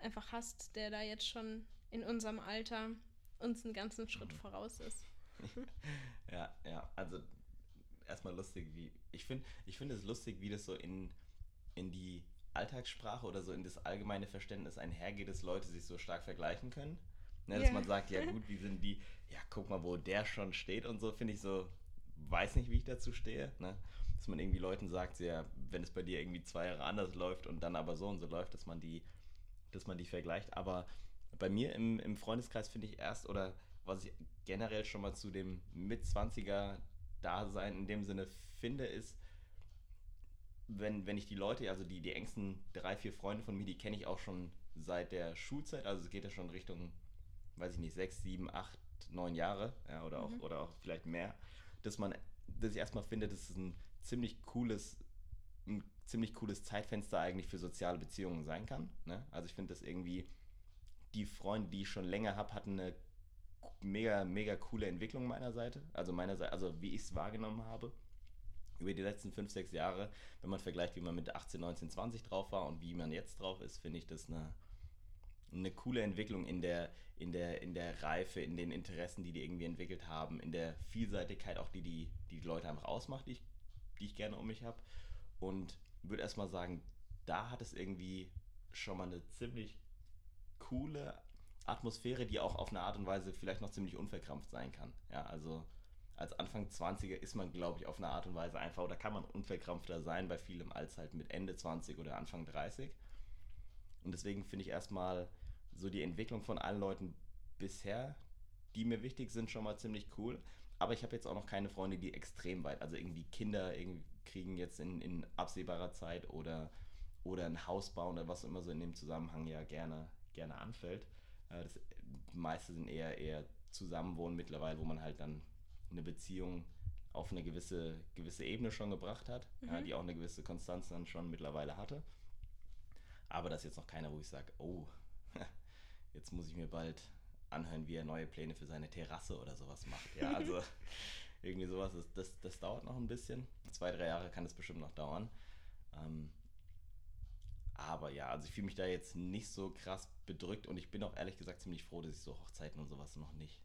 einfach hast, der da jetzt schon in unserem Alter uns einen ganzen Schritt Mhm. voraus ist? Ja, ja, also erstmal lustig, wie. Ich finde ich find es lustig, wie das so in, in die Alltagssprache oder so in das allgemeine Verständnis einhergeht, dass Leute sich so stark vergleichen können. Ne, dass Ja. man sagt, ja gut, wie sind die, ja, guck mal, wo der schon steht und so, finde ich so, weiß nicht, wie ich dazu stehe. Ne? Dass man irgendwie Leuten sagt, ja, wenn es bei dir irgendwie zwei Jahre anders läuft und dann aber so und so läuft, dass man die, dass man die vergleicht. Aber bei mir im, im Freundeskreis finde ich erst, oder was ich generell schon mal zu dem Mit-20er-Dasein in dem Sinne finde, ist, wenn, wenn ich die Leute, also die, die engsten drei, vier Freunde von mir, die kenne ich auch schon seit der Schulzeit, also es geht ja schon Richtung, weiß ich nicht, sechs, sieben, acht, neun Jahre, ja, oder, auch, Mhm. oder auch vielleicht mehr, dass man, dass ich erstmal finde, dass es ein ziemlich cooles, ein ziemlich cooles Zeitfenster eigentlich für soziale Beziehungen sein kann. Ne? Also ich finde das irgendwie, die Freunde, die ich schon länger habe, hatten eine mega, mega coole Entwicklung meiner Seite. Also meiner Seite, also wie ich es wahrgenommen habe. Über die letzten fünf, sechs Jahre, wenn man vergleicht, wie man mit 18, 19, 20 drauf war und wie man jetzt drauf ist, finde ich das eine, eine coole Entwicklung in der, in, der, in der Reife, in den Interessen, die die irgendwie entwickelt haben, in der Vielseitigkeit auch, die die, die, Leute einfach ausmacht, die ich, die ich gerne um mich habe. Und würde erstmal sagen, da hat es irgendwie schon mal eine ziemlich coole Atmosphäre, die auch auf eine Art und Weise vielleicht noch ziemlich unverkrampft sein kann. Ja, also als Anfang 20er ist man, glaube ich, auf eine Art und Weise einfach, oder kann man unverkrampfter sein bei vielem als halt mit Ende 20 oder Anfang 30. Und deswegen finde ich erstmal so die Entwicklung von allen Leuten bisher, die mir wichtig sind, schon mal ziemlich cool. Aber ich habe jetzt auch noch keine Freunde, die extrem weit, also irgendwie Kinder irgendwie kriegen jetzt in, in absehbarer Zeit oder, oder ein Haus bauen oder was immer so in dem Zusammenhang ja gerne, gerne anfällt. Äh, das meiste sind eher, eher Zusammenwohnen mittlerweile, wo man halt dann eine Beziehung auf eine gewisse, gewisse Ebene schon gebracht hat, mhm. ja, die auch eine gewisse Konstanz dann schon mittlerweile hatte. Aber das ist jetzt noch keiner, wo ich sage, oh, jetzt muss ich mir bald anhören, wie er neue Pläne für seine Terrasse oder sowas macht. Ja, also irgendwie sowas, das, das, das, dauert noch ein bisschen. Zwei, drei Jahre kann das bestimmt noch dauern. Ähm, aber ja, also ich fühle mich da jetzt nicht so krass bedrückt und ich bin auch ehrlich gesagt ziemlich froh, dass ich so Hochzeiten und sowas noch nicht.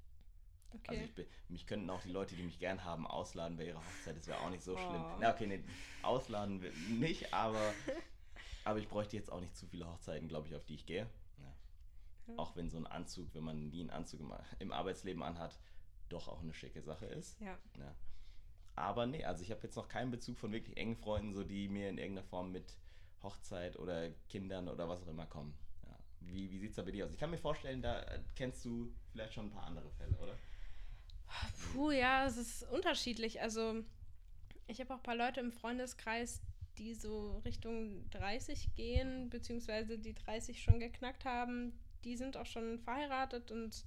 Okay. Also ich bin, mich könnten auch die Leute, die mich gern haben, ausladen bei ihrer Hochzeit. Das wäre auch nicht so oh. schlimm. Na okay, nee, ausladen nicht, aber, aber ich bräuchte jetzt auch nicht zu viele Hochzeiten, glaube ich, auf die ich gehe. Ja. Auch wenn so ein Anzug, wenn man nie einen Anzug im, im Arbeitsleben anhat, doch auch eine schicke Sache ist. Ja. ja. Aber nee, also ich habe jetzt noch keinen Bezug von wirklich engen Freunden, so die mir in irgendeiner Form mit Hochzeit oder Kindern oder was auch immer kommen. Ja. Wie, wie sieht es da bei dir aus? Ich kann mir vorstellen, da äh, kennst du vielleicht schon ein paar andere Fälle, oder? Puh, ja, es ist unterschiedlich. Also ich habe auch ein paar Leute im Freundeskreis, die so Richtung 30 gehen, beziehungsweise die 30 schon geknackt haben. Die sind auch schon verheiratet und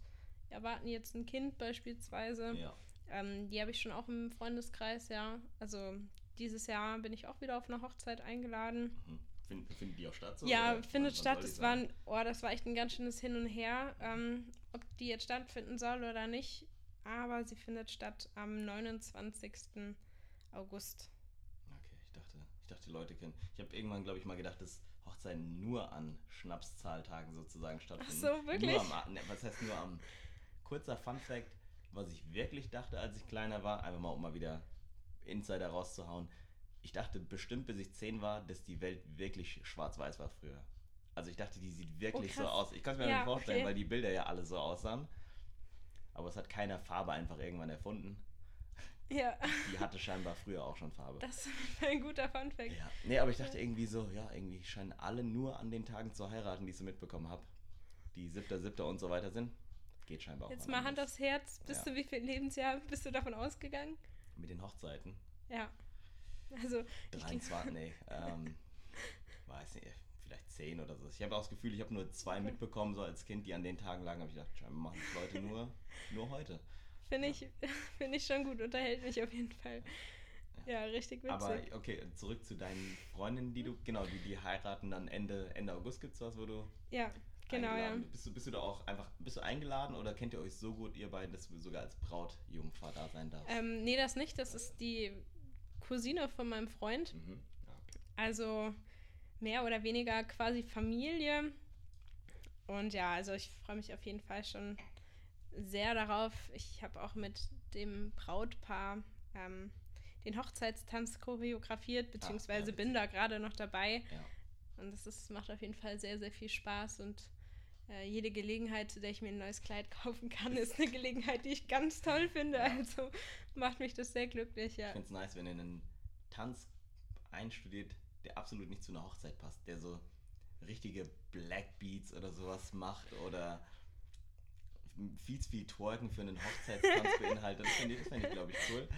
erwarten jetzt ein Kind beispielsweise. Ja. Ähm, die habe ich schon auch im Freundeskreis, ja. Also dieses Jahr bin ich auch wieder auf eine Hochzeit eingeladen. Mhm. Find, findet die auch statt? So, ja, findet statt. Das war, ein, oh, das war echt ein ganz schönes Hin und Her, ähm, ob die jetzt stattfinden soll oder nicht. Aber sie findet statt am 29. August. Okay, ich dachte, ich dachte, die Leute kennen. Ich habe irgendwann, glaube ich, mal gedacht, dass Hochzeiten nur an Schnapszahltagen sozusagen stattfinden. Ach so, wirklich? Nur am, ne, was heißt nur am. Kurzer Fun Fact, was ich wirklich dachte, als ich kleiner war, einfach mal um mal wieder Insider rauszuhauen. Ich dachte bestimmt, bis ich 10 war, dass die Welt wirklich schwarz-weiß war früher. Also ich dachte, die sieht wirklich oh, so aus. Ich kann es mir ja, nicht vorstellen, okay. weil die Bilder ja alle so aussahen. Aber es hat keiner Farbe einfach irgendwann erfunden. Ja. Die hatte scheinbar früher auch schon Farbe. Das ist ein guter Funfact. Ja. Nee, aber ich dachte irgendwie so, ja, irgendwie scheinen alle nur an den Tagen zu heiraten, die ich so mitbekommen habe. Die siebter, siebter und so weiter sind. Geht scheinbar auch. Jetzt mal Hand aufs Herz. Bist ja. du wie viel Lebensjahr bist du davon ausgegangen? Mit den Hochzeiten? Ja. Also. 23, nee. Ähm, weiß nicht, vielleicht 10 oder so. Ich habe auch das Gefühl, ich habe nur zwei mitbekommen, so als Kind, die an den Tagen lagen. habe ich gedacht, scheinbar machen das Leute nur, nur heute. Finde ich, find ich schon gut, unterhält mich auf jeden Fall. Ja, ja richtig witzig. Aber okay, zurück zu deinen Freundinnen, die du, genau, die, die heiraten dann Ende, Ende August, gibt es was, wo du. Ja, genau, ja. Bist du, bist du da auch einfach, bist du eingeladen oder kennt ihr euch so gut, ihr beiden, dass du sogar als Brautjungfer da sein darfst? Ähm, nee, das nicht. Das ist die Cousine von meinem Freund. Mhm. Ja. Also mehr oder weniger quasi Familie. Und ja, also ich freue mich auf jeden Fall schon sehr darauf. Ich habe auch mit dem Brautpaar ähm, den Hochzeitstanz choreografiert, beziehungsweise Ach, ja, bin da gerade noch dabei. Ja. Und das ist, macht auf jeden Fall sehr, sehr viel Spaß und äh, jede Gelegenheit, zu der ich mir ein neues Kleid kaufen kann, ist eine Gelegenheit, die ich ganz toll finde. Also macht mich das sehr glücklich, ja. Ich finde es nice, wenn ihr einen Tanz einstudiert, der absolut nicht zu einer Hochzeit passt, der so richtige Black Beats oder sowas macht oder viel zu viel Twerken für einen Hochzeitstanz beinhaltet. Das finde ich, find ich glaube ich, cool.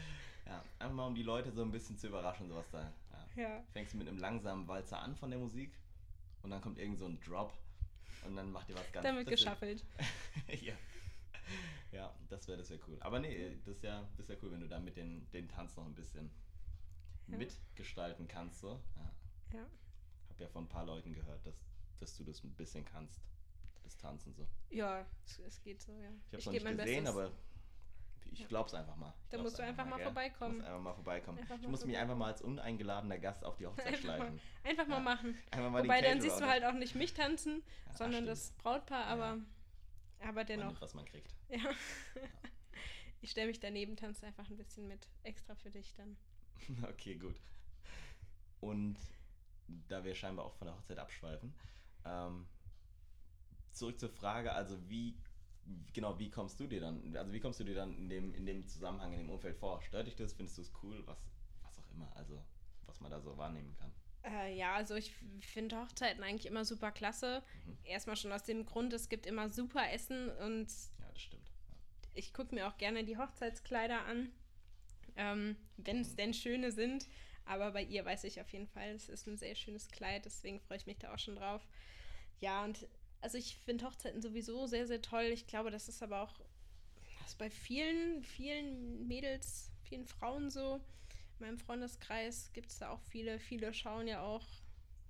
Ja, einfach mal um die Leute so ein bisschen zu überraschen, sowas da. Ja. ja. Fängst du mit einem langsamen Walzer an von der Musik und dann kommt irgend so ein Drop und dann macht ihr was ganz Dann wird geschaffelt. ja. Ja, das wäre das wär cool. Aber nee, das ist ja, das ist ja cool, wenn du da mit den, den Tanz noch ein bisschen ja. mitgestalten kannst. So. Ja. ja. Hab ja von ein paar Leuten gehört, dass, dass du das ein bisschen kannst. Das Tanzen so. Ja, es, es geht so, ja. Ich habe es noch nicht gesehen, Bestes. aber ich ja. glaub's einfach mal. da musst du einfach, einfach mal, mal vorbeikommen. Ich muss einfach mal vorbeikommen. Einfach ich muss mich einfach mal als uneingeladener Gast auf die Hochzeit schleifen. Mal, einfach mal machen. Einfach mal Wobei dann siehst du halt auch nicht mich tanzen, ja, sondern stimmt. das Brautpaar, aber, aber dennoch. Man nimmt, was man kriegt. Ja. ich stelle mich daneben, tanze einfach ein bisschen mit. Extra für dich dann. okay, gut. Und da wir scheinbar auch von der Hochzeit abschweifen, ähm, zurück zur Frage, also wie genau, wie kommst du dir dann, also wie kommst du dir dann in dem, in dem Zusammenhang, in dem Umfeld vor? Stört dich das? Findest du es cool? Was, was auch immer, also was man da so wahrnehmen kann. Äh, ja, also ich finde Hochzeiten eigentlich immer super klasse. Mhm. Erstmal schon aus dem Grund, es gibt immer super Essen und ja, das stimmt. ich gucke mir auch gerne die Hochzeitskleider an, ähm, wenn es denn schöne sind. Aber bei ihr weiß ich auf jeden Fall, es ist ein sehr schönes Kleid, deswegen freue ich mich da auch schon drauf. Ja, und also ich finde Hochzeiten sowieso sehr, sehr toll. Ich glaube, das ist aber auch ist bei vielen, vielen Mädels, vielen Frauen so. In meinem Freundeskreis gibt es da auch viele. Viele schauen ja auch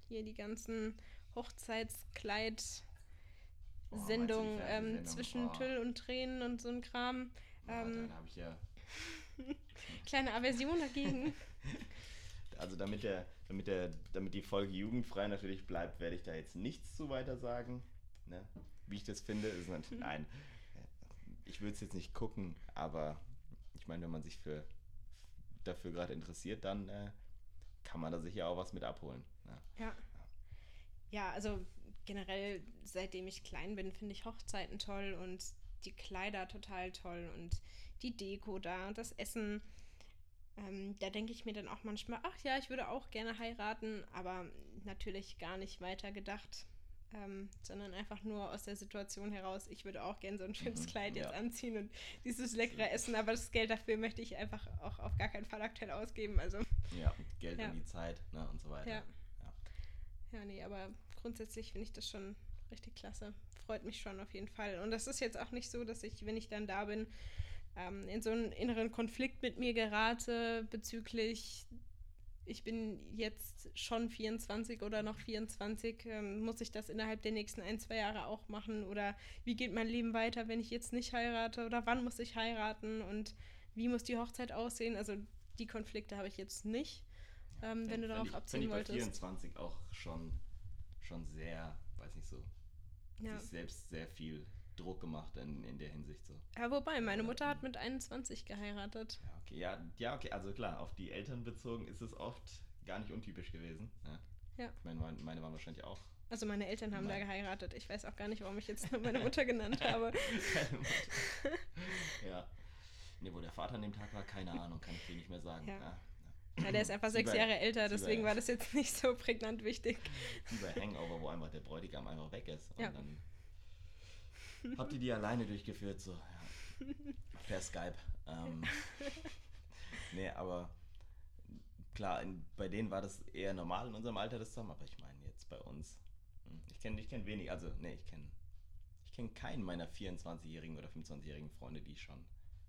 hier die ganzen Hochzeitskleid-Sendungen oh, ähm, zwischen oh. Tüll und Tränen und so ein Kram. Ja, ähm, habe ich ja. kleine Aversion dagegen. also damit der, damit der, damit die Folge jugendfrei natürlich bleibt, werde ich da jetzt nichts zu weiter sagen. Ne? Wie ich das finde, ist natürlich. Nein. Ich würde es jetzt nicht gucken, aber ich meine, wenn man sich für dafür gerade interessiert, dann äh, kann man da sicher auch was mit abholen. Ne? Ja. Ja, also generell, seitdem ich klein bin, finde ich Hochzeiten toll und die Kleider total toll und die Deko da und das Essen. Ähm, da denke ich mir dann auch manchmal, ach ja, ich würde auch gerne heiraten, aber natürlich gar nicht weiter gedacht, ähm, sondern einfach nur aus der Situation heraus, ich würde auch gerne so ein schönes mhm, Kleid jetzt ja. anziehen und dieses leckere Essen, aber das Geld dafür möchte ich einfach auch auf gar keinen Fall aktuell ausgeben. Also, ja, Geld ja. und die Zeit ne, und so weiter. Ja. ja. Ja, nee, aber grundsätzlich finde ich das schon richtig klasse. Freut mich schon auf jeden Fall. Und das ist jetzt auch nicht so, dass ich, wenn ich dann da bin, ähm, in so einen inneren Konflikt mit mir gerate bezüglich, ich bin jetzt schon 24 oder noch 24, ähm, muss ich das innerhalb der nächsten ein, zwei Jahre auch machen? Oder wie geht mein Leben weiter, wenn ich jetzt nicht heirate? Oder wann muss ich heiraten? Und wie muss die Hochzeit aussehen? Also die Konflikte habe ich jetzt nicht, ähm, wenn du darauf ich, abziehen ich wolltest. Ich 24 auch schon, schon sehr, weiß nicht so, ja. sich selbst sehr viel Druck gemacht in, in der Hinsicht so. Ja, wobei, meine Mutter hat mit 21 geheiratet. Ja, okay, ja, ja, okay, also klar, auf die Eltern bezogen ist es oft gar nicht untypisch gewesen. Ja. ja. Ich meine, meine waren wahrscheinlich auch. Also meine Eltern haben Nein. da geheiratet. Ich weiß auch gar nicht, warum ich jetzt nur meine Mutter genannt habe. ja. Ne, wo der Vater an dem Tag war, keine Ahnung, kann ich dir nicht mehr sagen. Ja. ja. Ja, der ist einfach sechs Jahre älter, deswegen war das jetzt nicht so prägnant wichtig. Wie bei Hangover, wo einfach der Bräutigam einfach weg ist. Und ja. dann Habt ihr die alleine durchgeführt? So, ja. Per Skype. Ähm, nee, aber klar, in, bei denen war das eher normal in unserem Alter das zusammen, aber ich meine jetzt bei uns. Hm, ich kenne ich kenn wenig, also nee, ich kenne ich kenn keinen meiner 24-jährigen oder 25-jährigen Freunde, die schon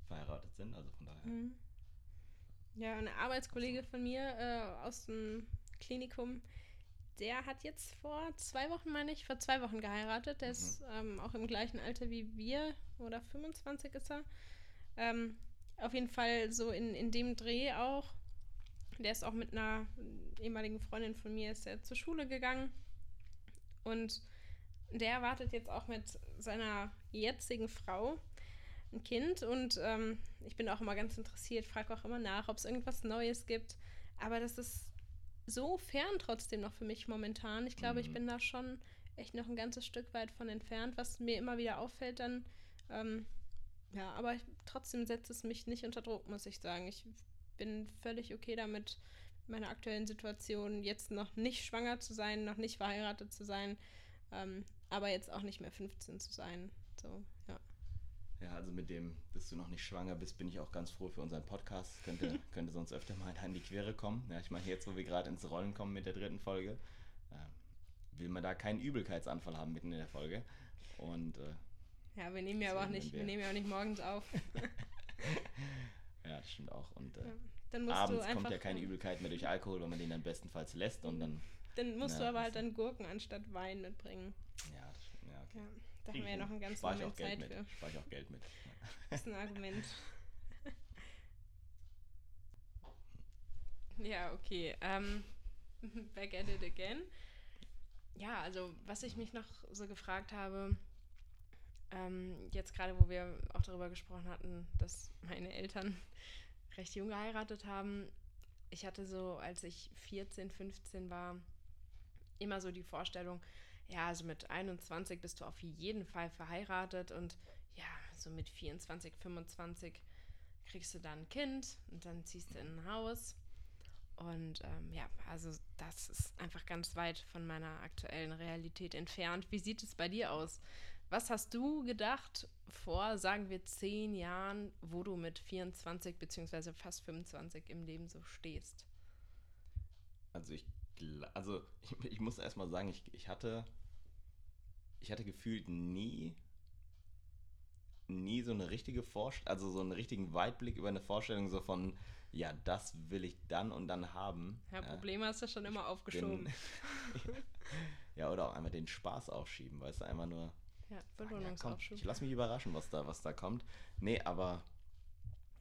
verheiratet sind, also von daher. Mhm. Ja, eine Arbeitskollege von mir äh, aus dem Klinikum, der hat jetzt vor zwei Wochen, meine ich, vor zwei Wochen geheiratet. Der mhm. ist ähm, auch im gleichen Alter wie wir, oder 25 ist er. Ähm, auf jeden Fall so in, in dem Dreh auch. Der ist auch mit einer ehemaligen Freundin von mir ist er zur Schule gegangen. Und der erwartet jetzt auch mit seiner jetzigen Frau ein Kind. Und ähm, ich bin auch immer ganz interessiert, frage auch immer nach, ob es irgendwas Neues gibt. Aber das ist so fern trotzdem noch für mich momentan. Ich glaube, mhm. ich bin da schon echt noch ein ganzes Stück weit von entfernt, was mir immer wieder auffällt dann. Ähm, ja, aber ich, trotzdem setzt es mich nicht unter Druck, muss ich sagen. Ich bin völlig okay damit, meiner aktuellen Situation jetzt noch nicht schwanger zu sein, noch nicht verheiratet zu sein, ähm, aber jetzt auch nicht mehr 15 zu sein. So, ja. Ja, also mit dem, dass du noch nicht schwanger bist, bin ich auch ganz froh für unseren Podcast. Könnte, könnte sonst öfter mal in die Quere kommen. Ja, ich meine, jetzt, wo wir gerade ins Rollen kommen mit der dritten Folge, äh, will man da keinen Übelkeitsanfall haben mitten in der Folge. Und äh, ja, wir nehmen ja aber auch nicht, wir, wir nehmen ja auch nicht morgens auf. ja, das stimmt auch. Und äh, abends kommt ja keine Übelkeit mehr durch Alkohol, wenn man den dann bestenfalls lässt und dann. Dann musst na, du aber halt dann Gurken anstatt Wein mitbringen. Ja, das stimmt. Ja, okay. Ja. Da haben wir ja noch einen ganz Moment Zeit für. Spare ich auch Geld mit. Das ist ein Argument. ja, okay. Um, back at it again. Ja, also was ich mich noch so gefragt habe, ähm, jetzt gerade, wo wir auch darüber gesprochen hatten, dass meine Eltern recht jung geheiratet haben. Ich hatte so, als ich 14, 15 war, immer so die Vorstellung, ja, also mit 21 bist du auf jeden Fall verheiratet und ja, so mit 24, 25 kriegst du dann ein Kind und dann ziehst du in ein Haus. Und ähm, ja, also das ist einfach ganz weit von meiner aktuellen Realität entfernt. Wie sieht es bei dir aus? Was hast du gedacht vor, sagen wir, zehn Jahren, wo du mit 24 beziehungsweise fast 25 im Leben so stehst? Also ich, also ich, ich muss erstmal sagen, ich, ich hatte, ich hatte gefühlt nie, nie so eine richtige Vorstellung, also so einen richtigen Weitblick über eine Vorstellung so von, ja, das will ich dann und dann haben. Ja, Probleme hast du schon immer aufgeschoben. Bin, ja, oder auch einmal den Spaß aufschieben, weißt du, einmal nur ja, Belohnungsaufschub. Ja, ich lasse mich überraschen, was da, was da kommt. Nee, aber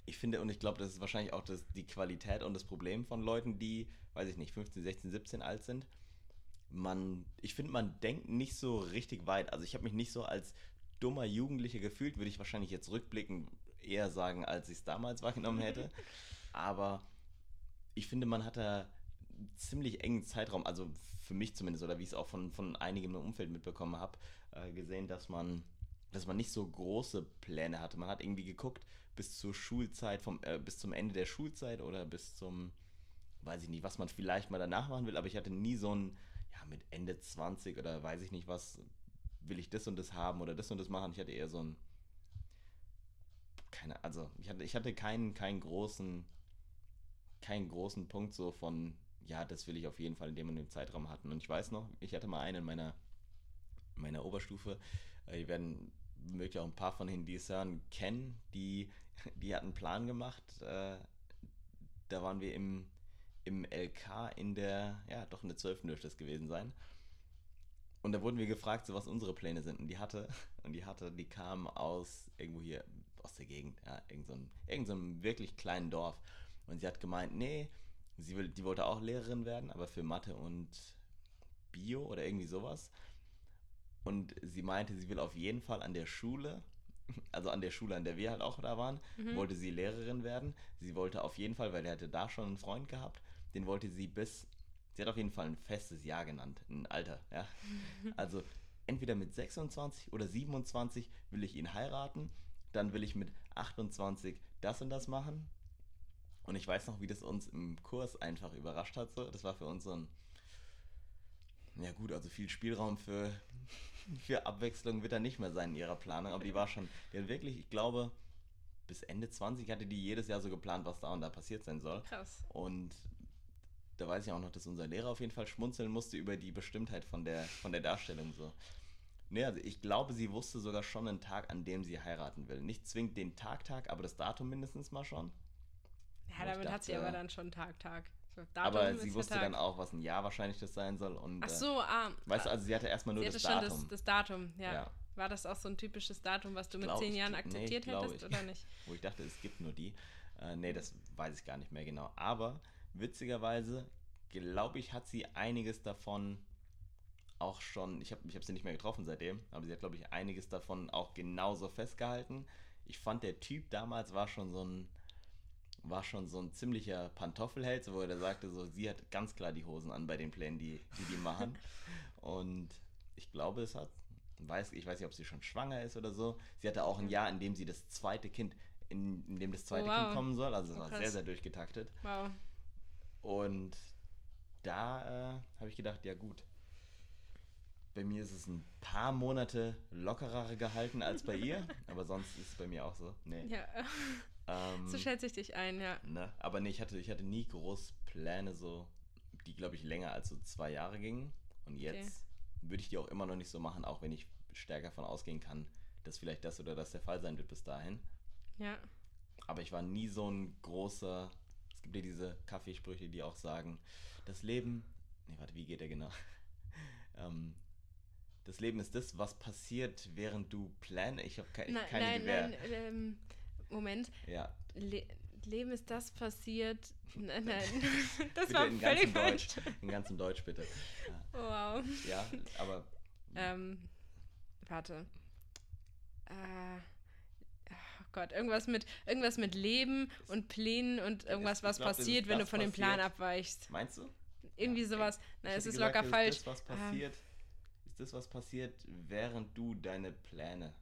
ich finde, und ich glaube, das ist wahrscheinlich auch das, die Qualität und das Problem von Leuten, die, weiß ich nicht, 15, 16, 17 alt sind. Man, ich finde, man denkt nicht so richtig weit. Also ich habe mich nicht so als dummer Jugendlicher gefühlt, würde ich wahrscheinlich jetzt rückblickend eher sagen, als ich es damals wahrgenommen hätte. Aber ich finde, man hat da einen ziemlich engen Zeitraum, also für mich zumindest, oder wie ich es auch von, von einigen im Umfeld mitbekommen habe, äh, gesehen, dass man, dass man nicht so große Pläne hatte. Man hat irgendwie geguckt, bis zur Schulzeit, vom, äh, bis zum Ende der Schulzeit oder bis zum, weiß ich nicht, was man vielleicht mal danach machen will, aber ich hatte nie so ein, ja, mit Ende 20 oder weiß ich nicht was, will ich das und das haben oder das und das machen. Ich hatte eher so ein, keine, also ich hatte, ich hatte keinen, keinen großen, keinen großen Punkt so von, ja, das will ich auf jeden Fall in dem und dem Zeitraum hatten. Und ich weiß noch, ich hatte mal einen in meiner meiner Oberstufe. Äh, die werden möglich auch ein paar von Ihnen, die es hören, kennen. Die, die hatten einen Plan gemacht. Äh, da waren wir im, im LK in der, ja, doch in der 12. dürfte es gewesen sein. Und da wurden wir gefragt, so was unsere Pläne sind. Und die hatte, und die hatte, die kam aus irgendwo hier, aus der Gegend, ja, irgend so, ein, irgend so einem wirklich kleinen Dorf. Und sie hat gemeint, nee, sie will, die wollte auch Lehrerin werden, aber für Mathe und Bio oder irgendwie sowas. Und sie meinte, sie will auf jeden Fall an der Schule, also an der Schule, an der wir halt auch da waren, mhm. wollte sie Lehrerin werden. Sie wollte auf jeden Fall, weil er hatte da schon einen Freund gehabt, den wollte sie bis, sie hat auf jeden Fall ein festes Jahr genannt, ein Alter, ja. Also entweder mit 26 oder 27 will ich ihn heiraten, dann will ich mit 28 das und das machen. Und ich weiß noch, wie das uns im Kurs einfach überrascht hat. So. Das war für uns so ein, ja gut, also viel Spielraum für für Abwechslung wird er nicht mehr sein in ihrer Planung. Aber die war schon, die hat wirklich, ich glaube, bis Ende 20 hatte die jedes Jahr so geplant, was da und da passiert sein soll. Krass. Und da weiß ich auch noch, dass unser Lehrer auf jeden Fall schmunzeln musste über die Bestimmtheit von der, von der Darstellung so. Nee, also ich glaube, sie wusste sogar schon einen Tag, an dem sie heiraten will. Nicht zwingend den Tag, Tag, aber das Datum mindestens mal schon. Ja, damit dachte, hat sie aber dann schon Tag, Tag. Datum aber sie wusste dann auch, was ein Jahr wahrscheinlich das sein soll. Und, Ach so, ah. Weißt du, also sie hatte erstmal nur sie das hatte Datum. Schon das, das Datum, ja. ja. War das auch so ein typisches Datum, was du mit glaub, zehn Jahren akzeptiert nee, hättest ich. oder nicht? Wo ich dachte, es gibt nur die. Äh, nee, das weiß ich gar nicht mehr genau. Aber witzigerweise, glaube ich, hat sie einiges davon auch schon, ich habe ich hab sie nicht mehr getroffen seitdem, aber sie hat, glaube ich, einiges davon auch genauso festgehalten. Ich fand, der Typ damals war schon so ein war schon so ein ziemlicher Pantoffelheld, wo er sagte, so, sie hat ganz klar die Hosen an bei den Plänen, die die, die machen. Und ich glaube, es hat, weiß, ich weiß nicht, ob sie schon schwanger ist oder so. Sie hatte auch ein Jahr, in dem sie das zweite Kind, in, in dem das zweite oh, wow. Kind kommen soll. Also es oh, war sehr, sehr durchgetaktet. Wow. Und da äh, habe ich gedacht, ja gut. Bei mir ist es ein paar Monate lockerer gehalten als bei ihr, aber sonst ist es bei mir auch so. Nee. Ja. Ähm, so schätze ich dich ein, ja. Ne? Aber nee, ich hatte, ich hatte nie groß Pläne, so, die, glaube ich, länger als so zwei Jahre gingen. Und jetzt okay. würde ich die auch immer noch nicht so machen, auch wenn ich stärker davon ausgehen kann, dass vielleicht das oder das der Fall sein wird bis dahin. Ja. Aber ich war nie so ein großer. Gibt ja diese Kaffeesprüche, die auch sagen, das Leben. Nee, warte, wie geht der genau? ähm, das Leben ist das, was passiert, während du planst. Ich habe ke keine nein, Gewehr. Nein, ähm, Moment. Ja. Le Leben ist das passiert. Nein, nein. Das war in völlig falsch. Deutsch. In ganzem Deutsch, bitte. Ja. Wow. Ja, aber. Ähm, warte. Äh. Gott, irgendwas mit, irgendwas mit Leben und Plänen und irgendwas, was glaub, passiert, wenn du von dem Plan abweichst. Meinst du? Irgendwie ja, sowas. Nein, es ist gesagt, locker falsch. Ist das, was passiert, ähm. ist das, was passiert, während du deine Pläne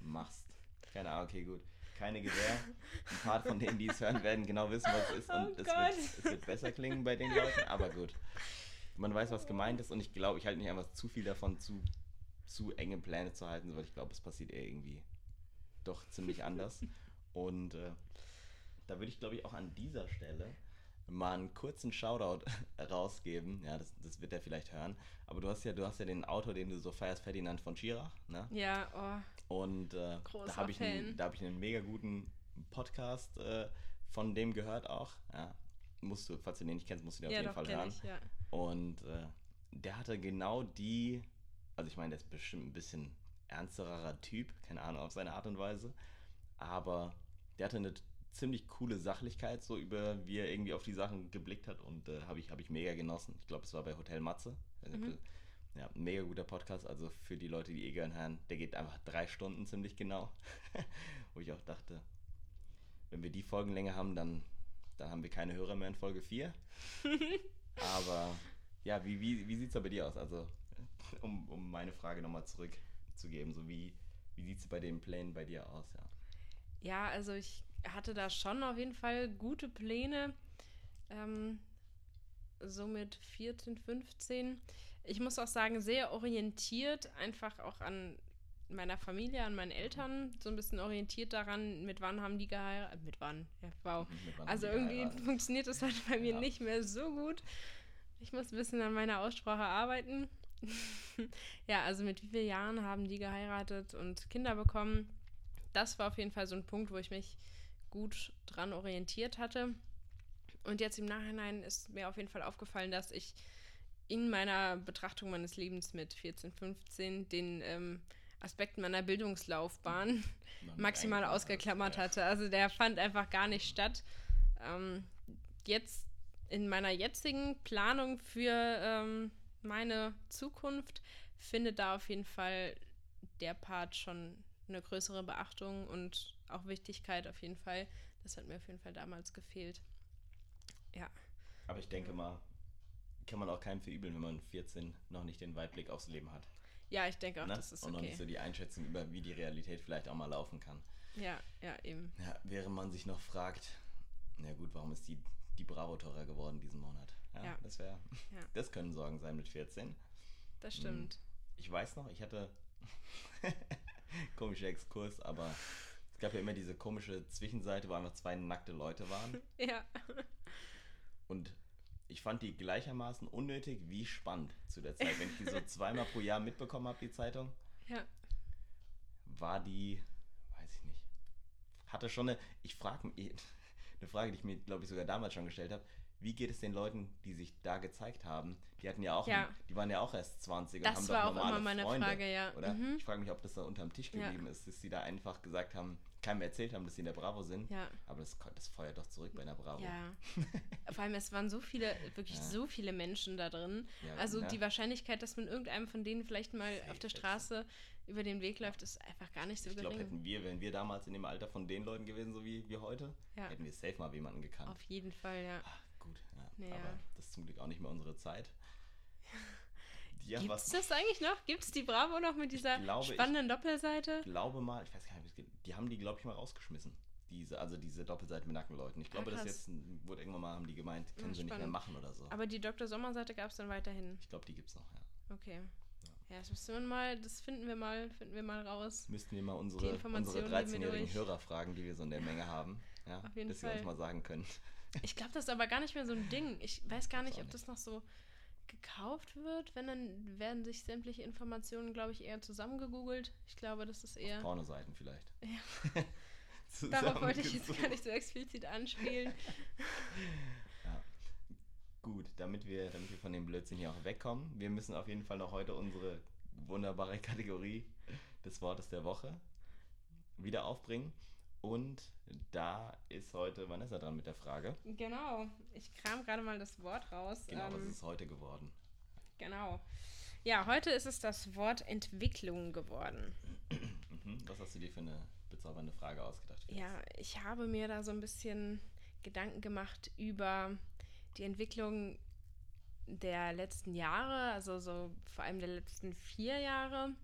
machst? Keine Ahnung, okay, gut keine Gewehr. Ein paar von denen, die es hören, werden genau wissen, was es ist. Und oh es, wird, es, wird, besser klingen bei den Leuten, aber gut. Man weiß, was gemeint ist und ich glaube, ich halte nicht einfach zu viel davon zu zu enge Pläne zu halten, weil ich glaube, es passiert eher irgendwie doch ziemlich anders. Und äh, da würde ich, glaube ich, auch an dieser Stelle mal einen kurzen Shoutout rausgeben. Ja, das, das wird er vielleicht hören. Aber du hast ja, du hast ja den Autor, den du so feierst, Ferdinand von Schirach, ne? Ja, oh. Und äh, da habe ich, einen- da hab ich einen mega guten Podcast äh, von dem gehört auch. Ja, musst du, falls du den nicht kennst, musst du den Ja, auf jeden doch, Fall hören. ich, ja. Und äh, der hatte genau die, also ich meine, der ist bestimmt ein bisschen ernsterer Typ, keine Ahnung, auf seine Art und Weise. Aber der hatte eine ziemlich coole Sachlichkeit, so über wie er irgendwie auf die Sachen geblickt hat und äh, habe ich, hab ich mega genossen. Ich glaube, es war bei Hotel Matze. Ob Mhm. Ja, mega guter Podcast. Also für die Leute, die eh gern hören, der geht einfach drei Stunden ziemlich genau. Wo ich auch dachte, wenn wir die Folgenlänge haben, dann, dann haben wir keine Hörer mehr in Folge 4. Aber ja, wie, wie, wie sieht es da bei dir aus? Also, um, um meine Frage nochmal zurückzugeben, so wie, wie sieht es bei den Plänen bei dir aus? Ja. Ja, also ich hatte da schon auf jeden Fall gute Pläne. Ähm, so mit 14, 15. Ich muss auch sagen, sehr orientiert, einfach auch an meiner Familie, an meinen Eltern, so ein bisschen orientiert daran, mit wann haben die geheiratet. Mit wann? Ja, wow. Wann Also irgendwie geheiratet? funktioniert das heute bei mir Ja. nicht mehr so gut. Ich muss ein bisschen an meiner Aussprache arbeiten. ja, also mit wie vielen Jahren haben die geheiratet und Kinder bekommen? Das war auf jeden Fall so ein Punkt, wo ich mich gut dran orientiert hatte. Und jetzt im Nachhinein ist mir auf jeden Fall aufgefallen, dass ich in meiner Betrachtung meines Lebens mit 14, 15 den ähm, Aspekten meiner Bildungslaufbahn maximal ausgeklammert ja. hatte. Also der fand einfach gar nicht statt. Ähm, jetzt in meiner jetzigen Planung für ähm, meine Zukunft findet da auf jeden Fall der Part schon eine größere Beachtung und auch Wichtigkeit auf jeden Fall. Das hat mir auf jeden Fall damals gefehlt. Ja, Aber ich denke mal, kann man auch keinem verübeln, wenn man 14 noch nicht den Weitblick aufs Leben hat. ja, ich denke auch, ne? das ist Und noch okay. nicht so die Einschätzung über, wie die Realität vielleicht auch mal laufen kann. Ja, ja, eben. Ja, während man sich noch fragt, na gut, warum ist die, die Bravo teurer geworden diesen Monat? Ja, Ja. das wäre, Ja. das können Sorgen sein mit 14. Das stimmt. Ich weiß noch, ich hatte komischer Exkurs, aber es gab ja immer diese komische Zwischenseite, wo einfach zwei nackte Leute waren. Ja. Und ich fand die gleichermaßen unnötig wie spannend zu der Zeit. Wenn ich die so zweimal pro Jahr mitbekommen habe, die Zeitung, Ja. war die, weiß ich nicht, hatte schon eine, ich frage mich, eine Frage, die ich mir, glaube ich, sogar damals schon gestellt habe, wie geht es den Leuten, die sich da gezeigt haben? Die hatten ja auch, Ja. Ein, die waren ja auch erst 20 und Das haben war doch auch normale immer meine Freunde, Frage, ja. Oder? Mhm. Ich frage mich, ob das da unterm Tisch Ja. geblieben ist, dass sie da einfach gesagt haben, keinem erzählt haben, dass sie in der Bravo sind. Ja. Aber das, das feuert doch zurück bei einer Bravo. Ja. Vor allem, es waren so viele, wirklich Ja. so viele Menschen da drin. Ja, Also ja. die Wahrscheinlichkeit, dass man irgendeinem von denen vielleicht mal Safe, auf der. Straße über den Weg läuft, ist einfach gar nicht so Ich glaube, gering. hätten wir, wenn wir damals in dem Alter von den Leuten gewesen, so wie wir heute, Ja. hätten wir safe mal jemanden gekannt. Auf jeden Fall, ja. Ah, gut, ja. Ja. Aber das ist zum Glück auch nicht mehr unsere Zeit. Ja, Gibt es das eigentlich noch? Gibt es die Bravo noch mit dieser glaube, ich- spannenden Doppelseite? glaube mal, ich weiß gar nicht, wie es geht, die haben die, glaube ich, mal rausgeschmissen. Diese, also diese Doppelseite mit nackten Leuten. Ich glaube, Ah, das jetzt wurde irgendwann mal, haben die gemeint, können Ja, sie nicht mehr machen oder so. Aber die Dr. Sommer-Seite gab es dann weiterhin. ich glaube, die gibt's noch, ja. Okay. Ja, das müssen wir mal, das finden wir mal, finden wir mal raus. Müssten wir mal unsere, unsere geben wir 13-jährigen durch. Hörer fragen, die wir so in der Menge haben. Ja, Auf jeden dass sie uns Fall. mal sagen können. Ich glaube, das ist aber gar nicht mehr so ein Ding. Ich weiß gar nicht, ob das noch so gekauft wird. Wenn, dann werden sich sämtliche Informationen, glaube ich, eher zusammengegoogelt. Ich glaube, das ist eher. Pornoseiten vielleicht. Ja. Darauf wollte ich jetzt gar nicht so explizit anspielen. Ja. Gut, damit wir, damit wir von dem Blödsinn hier auch wegkommen, wir müssen auf jeden Fall noch heute unsere wunderbare Kategorie des Wortes der Woche wieder aufbringen. Und da ist heute Vanessa dran mit der Frage. Genau. Ich kram gerade mal das Wort raus. Genau, was Ähm, ist es heute geworden? genau. Ja, heute ist es das Wort Entwicklung geworden. Mhm. Was hast du dir für eine bezaubernde Frage ausgedacht? Ja, ich habe mir da so ein bisschen Gedanken gemacht über die Entwicklung der letzten Jahre, also so vor allem der letzten vier Jahre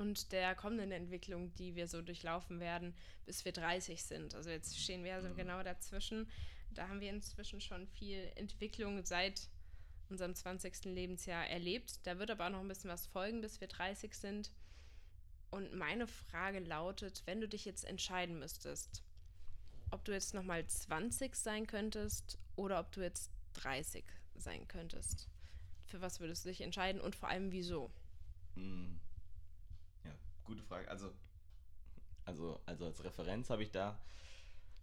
und der kommenden Entwicklung, die wir so durchlaufen werden, bis wir 30 sind. Also jetzt stehen wir also Mhm. genau dazwischen. Da haben wir inzwischen schon viel Entwicklung seit unserem 20. Lebensjahr erlebt. Da wird aber auch noch ein bisschen was folgen, bis wir 30 sind. Und meine Frage lautet, wenn du dich jetzt entscheiden müsstest, ob du jetzt nochmal 20 sein könntest oder ob du jetzt 30 sein könntest. Für was würdest du dich entscheiden und vor allem wieso? Hm. Gute Frage. Also, also, also als Referenz habe ich da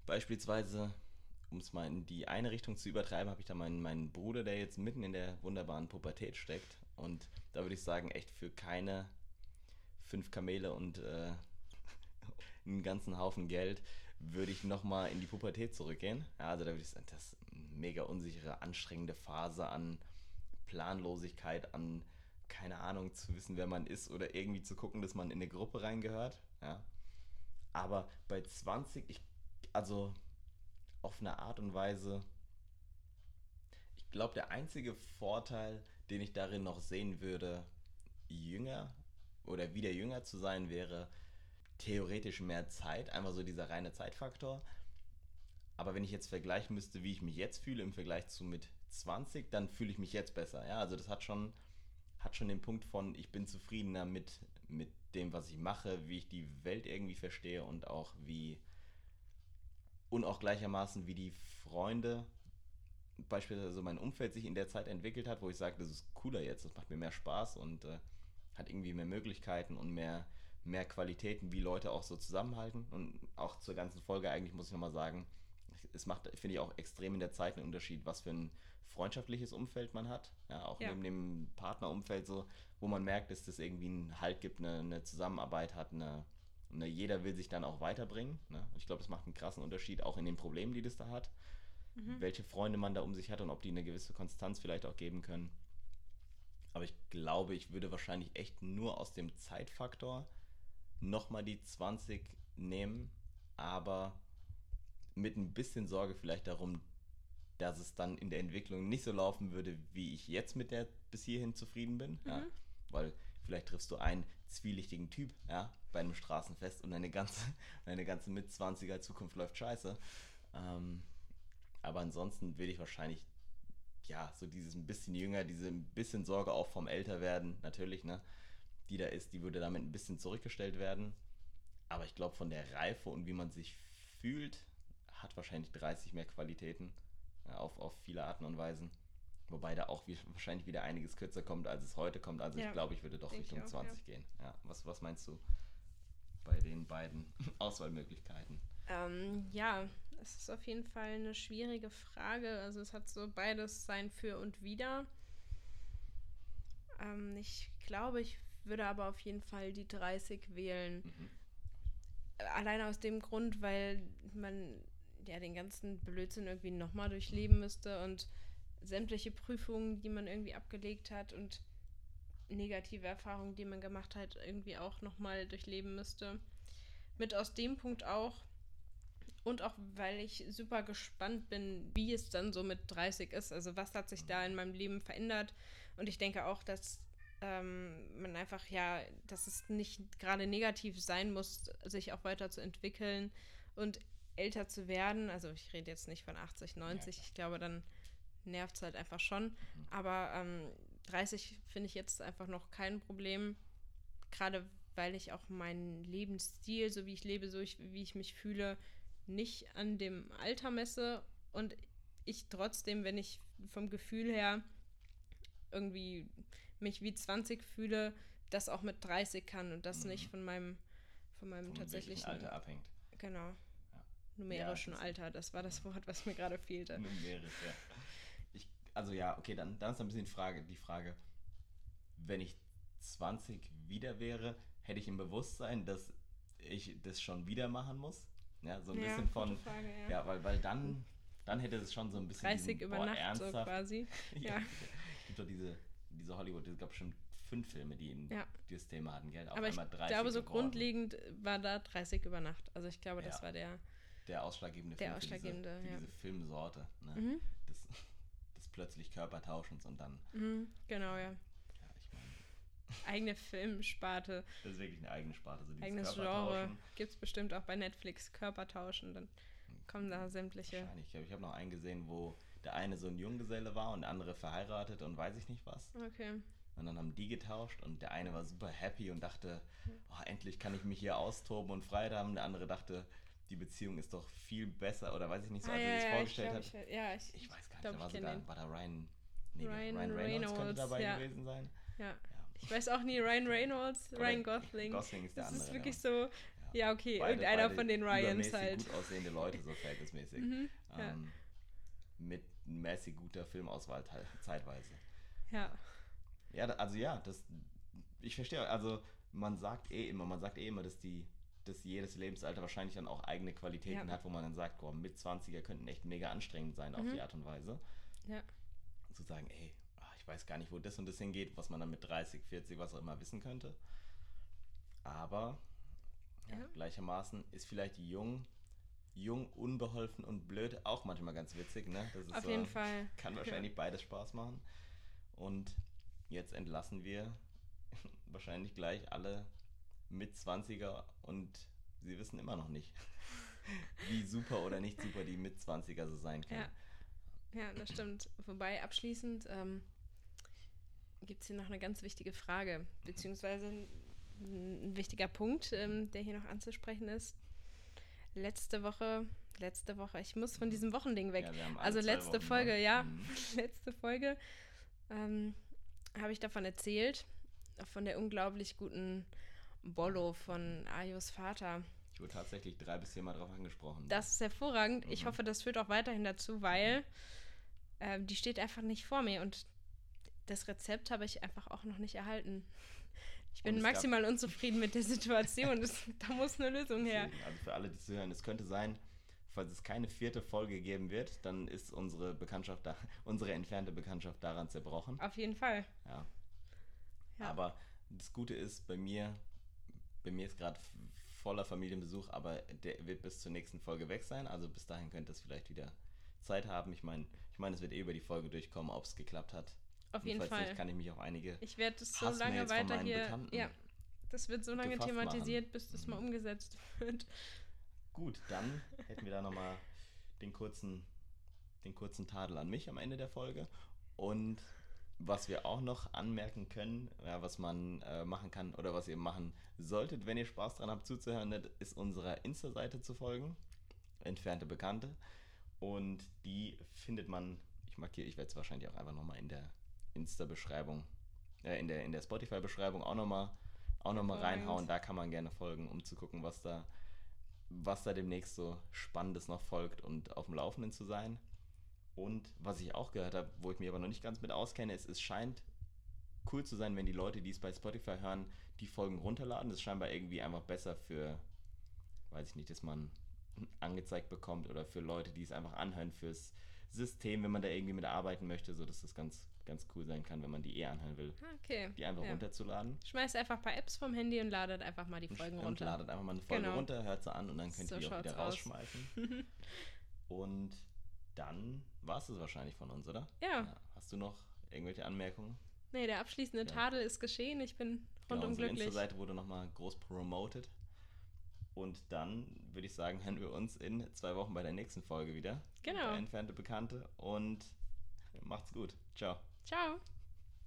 beispielsweise, um es mal in die eine Richtung zu übertreiben, habe ich da meinen, meinen Bruder, der jetzt mitten in der wunderbaren Pubertät steckt. Und da würde ich sagen, echt für keine fünf Kamele und äh, einen ganzen Haufen Geld würde ich nochmal in die Pubertät zurückgehen. Ja, also da würde ich sagen, das ist eine mega unsichere, anstrengende Phase an Planlosigkeit, an keine Ahnung zu wissen, wer man ist oder irgendwie zu gucken, dass man in eine Gruppe reingehört. Ja. Aber bei 20, ich, also auf eine Art und Weise, ich glaube, der einzige Vorteil, den ich darin noch sehen würde, jünger oder wieder jünger zu sein, wäre theoretisch mehr Zeit, einfach so dieser reine Zeitfaktor. Aber wenn ich jetzt vergleichen müsste, wie ich mich jetzt fühle im Vergleich zu mit 20, dann fühle ich mich jetzt besser. Ja, also das hat schon, hat schon den Punkt von, ich bin zufriedener mit, mit dem, was ich mache, wie ich die Welt irgendwie verstehe und auch wie und auch gleichermaßen wie die Freunde, beispielsweise mein Umfeld sich in der Zeit entwickelt hat, wo ich sage, das ist cooler jetzt, das macht mir mehr Spaß und äh, hat irgendwie mehr Möglichkeiten und mehr, mehr Qualitäten, wie Leute auch so zusammenhalten. Und auch zur ganzen Folge eigentlich muss ich nochmal sagen, es macht, finde ich, auch extrem in der Zeit einen Unterschied, was für ein freundschaftliches Umfeld man hat. Ja, auch ja. neben dem Partnerumfeld so, wo man merkt, dass das irgendwie einen Halt gibt, eine, eine Zusammenarbeit hat, eine, eine, jeder will sich dann auch weiterbringen. Ne? Und ich glaube, es macht einen krassen Unterschied, auch in den Problemen, die das da hat. Mhm. Welche Freunde man da um sich hat und ob die eine gewisse Konstanz vielleicht auch geben können. Aber ich glaube, ich würde wahrscheinlich echt nur aus dem Zeitfaktor nochmal die 20 nehmen, aber mit ein bisschen Sorge vielleicht darum, dass es dann in der Entwicklung nicht so laufen würde, wie ich jetzt mit der bis hierhin zufrieden bin. Mhm. Ja? Weil vielleicht triffst du einen zwielichtigen Typ ja, bei einem Straßenfest und deine ganze, deine ganze Mit-20er Zukunft läuft scheiße. Ähm, aber ansonsten will ich wahrscheinlich, ja, so dieses ein bisschen jünger, diese ein bisschen Sorge auch vom Älterwerden, natürlich, ne, die da ist, die würde damit ein bisschen zurückgestellt werden. Aber ich glaube, von der Reife und wie man sich fühlt, hat wahrscheinlich 30 mehr Qualitäten ja, auf, auf viele Arten und Weisen. Wobei da auch wie, wahrscheinlich wieder einiges kürzer kommt, als es heute kommt. Also ja, ich glaube, ich würde doch Richtung auch, 20 ja. gehen. Ja, was, was meinst du bei den beiden Auswahlmöglichkeiten? Ähm, ja, es ist auf jeden Fall eine schwierige Frage. Also es hat so beides sein Für und Wider. Ähm, ich glaube, ich würde aber auf jeden Fall die 30 wählen. Mhm. Alleine aus dem Grund, weil man ja den ganzen Blödsinn irgendwie nochmal durchleben müsste und sämtliche Prüfungen, die man irgendwie abgelegt hat und negative Erfahrungen, die man gemacht hat, irgendwie auch nochmal durchleben müsste. Mit aus dem Punkt auch und auch weil ich super gespannt bin, wie es dann so mit 30 ist. Also was hat sich da in meinem Leben verändert. Und ich denke auch, dass ähm, man einfach, ja, dass es nicht gerade negativ sein muss, sich auch weiter zu entwickeln. Und älter zu werden, also ich rede jetzt nicht von 80, 90, ja. ich glaube, dann nervt es halt einfach schon. Mhm. Aber ähm, 30 finde ich jetzt einfach noch kein Problem, gerade weil ich auch meinen Lebensstil, so wie ich lebe, so ich, wie ich mich fühle, nicht an dem Alter messe und ich trotzdem, wenn ich vom Gefühl her irgendwie mich wie 20 fühle, das auch mit 30 kann und das mhm. nicht von meinem von meinem tatsächlichen Alter abhängt. Genau numerischen ja, Alter. Das war das Wort, was mir gerade fehlte. Numerisch, ja. Ich, also ja, okay, dann, dann ist ein bisschen die Frage, die Frage, wenn ich 20 wieder wäre, hätte ich im Bewusstsein, dass ich das schon wieder machen muss. Ja, so ein ja, bisschen von. Frage, ja. ja, weil, weil dann, dann hätte es schon so ein bisschen. 30 diesen, über boah, Nacht ernsthaft, so quasi. ja. Es gibt doch diese, diese Hollywood, es gab schon fünf Filme, die, in, ja. das Thema hatten, gell? Auf Aber ich glaube, so geworden. grundlegend war da 30 über Nacht. Also ich glaube, das war der der ausschlaggebende der Film ausschlaggebende, für, diese, ja. für diese Filmsorte. Ne? Mhm. Des, des plötzlich Körpertauschens und dann. Mhm, genau, ja. ja ich mein, eigene Filmsparte. Das ist wirklich eine eigene Sparte. So Eigenes Genre. Gibt es bestimmt auch bei Netflix Körpertauschen. Dann kommen da sämtliche. Wahrscheinlich. Ich, habe noch einen gesehen, wo der eine so ein Junggeselle war und der andere verheiratet und weiß ich nicht was. Okay. Und dann haben die getauscht und der eine war super happy und dachte, oh, endlich kann ich mich hier austoben und Freiheit haben. Der andere dachte, die Beziehung ist doch viel besser oder weiß ich nicht so, als ah, er ja, sich ja, vorgestellt ich hat. glaub, ich, ja, ich, Ich weiß gar nicht, glaub, da war, sogar, den. war da Ryan, nee, Ryan Ryan, Reynolds, könnte Reynolds, dabei ja. gewesen sein. ja. Ich weiß auch nie, Ryan Reynolds, Oder Ryan Gosling. Gosling ist der das andere. ist wirklich so, ja, okay, Beide- irgendeiner beide von den Ryans halt. gut aussehende Leute, so verhältnismäßig. Mhm, ähm, mit mäßig guter Filmauswahl zeitweise. Ja, Ja, also ja, das, ich verstehe, also man sagt eh immer, man sagt eh immer, dass die, dass jedes Lebensalter wahrscheinlich dann auch eigene Qualitäten Ja. hat, wo man dann sagt, boah, mit 20er könnten echt mega anstrengend sein auf Mhm. die Art und Weise. ja, Zu sagen, ey, ah, ich weiß gar nicht, wo das und das hingeht, was man dann mit 30, 40, was auch immer wissen könnte. Aber ja, Ja. gleichermaßen ist vielleicht jung, jung, unbeholfen und blöd auch manchmal ganz witzig, ne? Das ist auf so, jeden Fall. kann wahrscheinlich beides Spaß machen. Und jetzt entlassen wir wahrscheinlich gleich alle mit 20er und sie wissen immer noch nicht, wie super oder nicht super die mit 20er so sein können. Ja. Ja, das stimmt. Wobei abschließend ähm, gibt es hier noch eine ganz wichtige Frage, beziehungsweise ein, wichtiger Punkt, ähm, der hier noch anzusprechen ist. Letzte Woche, letzte Woche, ich muss von diesem Wochending weg. Ja, also letzte Wochen, Folge, ja, Mhm. letzte Folge ähm, habe ich davon erzählt, von der unglaublich guten Bollo von Ayos Vater. Ich wurde tatsächlich drei bis viermal drauf angesprochen. Das ist hervorragend. Ich Mhm. hoffe, das führt auch weiterhin dazu, weil ähm, die steht einfach nicht vor mir und das Rezept habe ich einfach auch noch nicht erhalten. Ich bin maximal unzufrieden mit der Situation. Das, da muss eine Lösung her. Also für alle, die zuhören, es könnte sein, falls es keine vierte Folge geben wird, dann ist unsere Bekanntschaft da, unsere entfernte Bekanntschaft daran zerbrochen. Auf jeden Fall. Ja. Ja. Aber das Gute ist, bei mir, bei mir ist gerade voller Familienbesuch, aber der wird bis zur nächsten Folge weg sein. Also bis dahin könnte es vielleicht wieder Zeit haben. Ich meine, ich meine, es wird eh über die Folge durchkommen, ob es geklappt hat. Auf jeden Fall. Nicht, kann ich mich auf einige. Ich werde es so lange weiter hier. Bekannten Ja, das wird so lange gefasst machen. thematisiert, bis das Mhm. mal umgesetzt wird. Gut, dann hätten wir da nochmal den kurzen, den kurzen Tadel an mich am Ende der Folge. Und was wir auch noch anmerken können, ja, was man äh, machen kann oder was ihr machen solltet, wenn ihr Spaß dran habt zuzuhören, ist unserer Insta-Seite zu folgen, entfernte Bekannte. Und die findet man, ich markiere, ich werde es wahrscheinlich auch einfach nochmal in der Insta-Beschreibung, äh, in der, in der Spotify-Beschreibung auch nochmal auch noch mal reinhauen. Da kann man gerne folgen, um zu gucken, was da, was da demnächst so Spannendes noch folgt und auf dem Laufenden zu sein. Und was ich auch gehört habe, wo ich mich aber noch nicht ganz mit auskenne, ist, es scheint cool zu sein, wenn die Leute, die es bei Spotify hören, die Folgen runterladen. Das ist scheinbar irgendwie einfach besser für, weiß ich nicht, dass man angezeigt bekommt oder für Leute, die es einfach anhören fürs System, wenn man da irgendwie mit arbeiten möchte, so dass das ganz, ganz cool sein kann, wenn man die eh anhören will, Okay. die einfach Ja. runterzuladen. Schmeißt einfach ein paar Apps vom Handy und ladet einfach mal die Folgen und runter. ladet einfach mal eine Folge Genau. runter, hört sie an und dann könnt So ihr die auch wieder rausschmeißen. und dann war es wahrscheinlich von uns, oder? Ja. Hast du noch irgendwelche Anmerkungen? Nee, der abschließende Ja. Tadel ist geschehen. Ich bin Genau, rundum unsere glücklich. Insta-Seite wurde nochmal groß promoted. Und dann würde ich sagen, hören wir uns in zwei Wochen bei der nächsten Folge wieder. Genau. Entfernte Bekannte. Und macht's gut. Ciao. Ciao.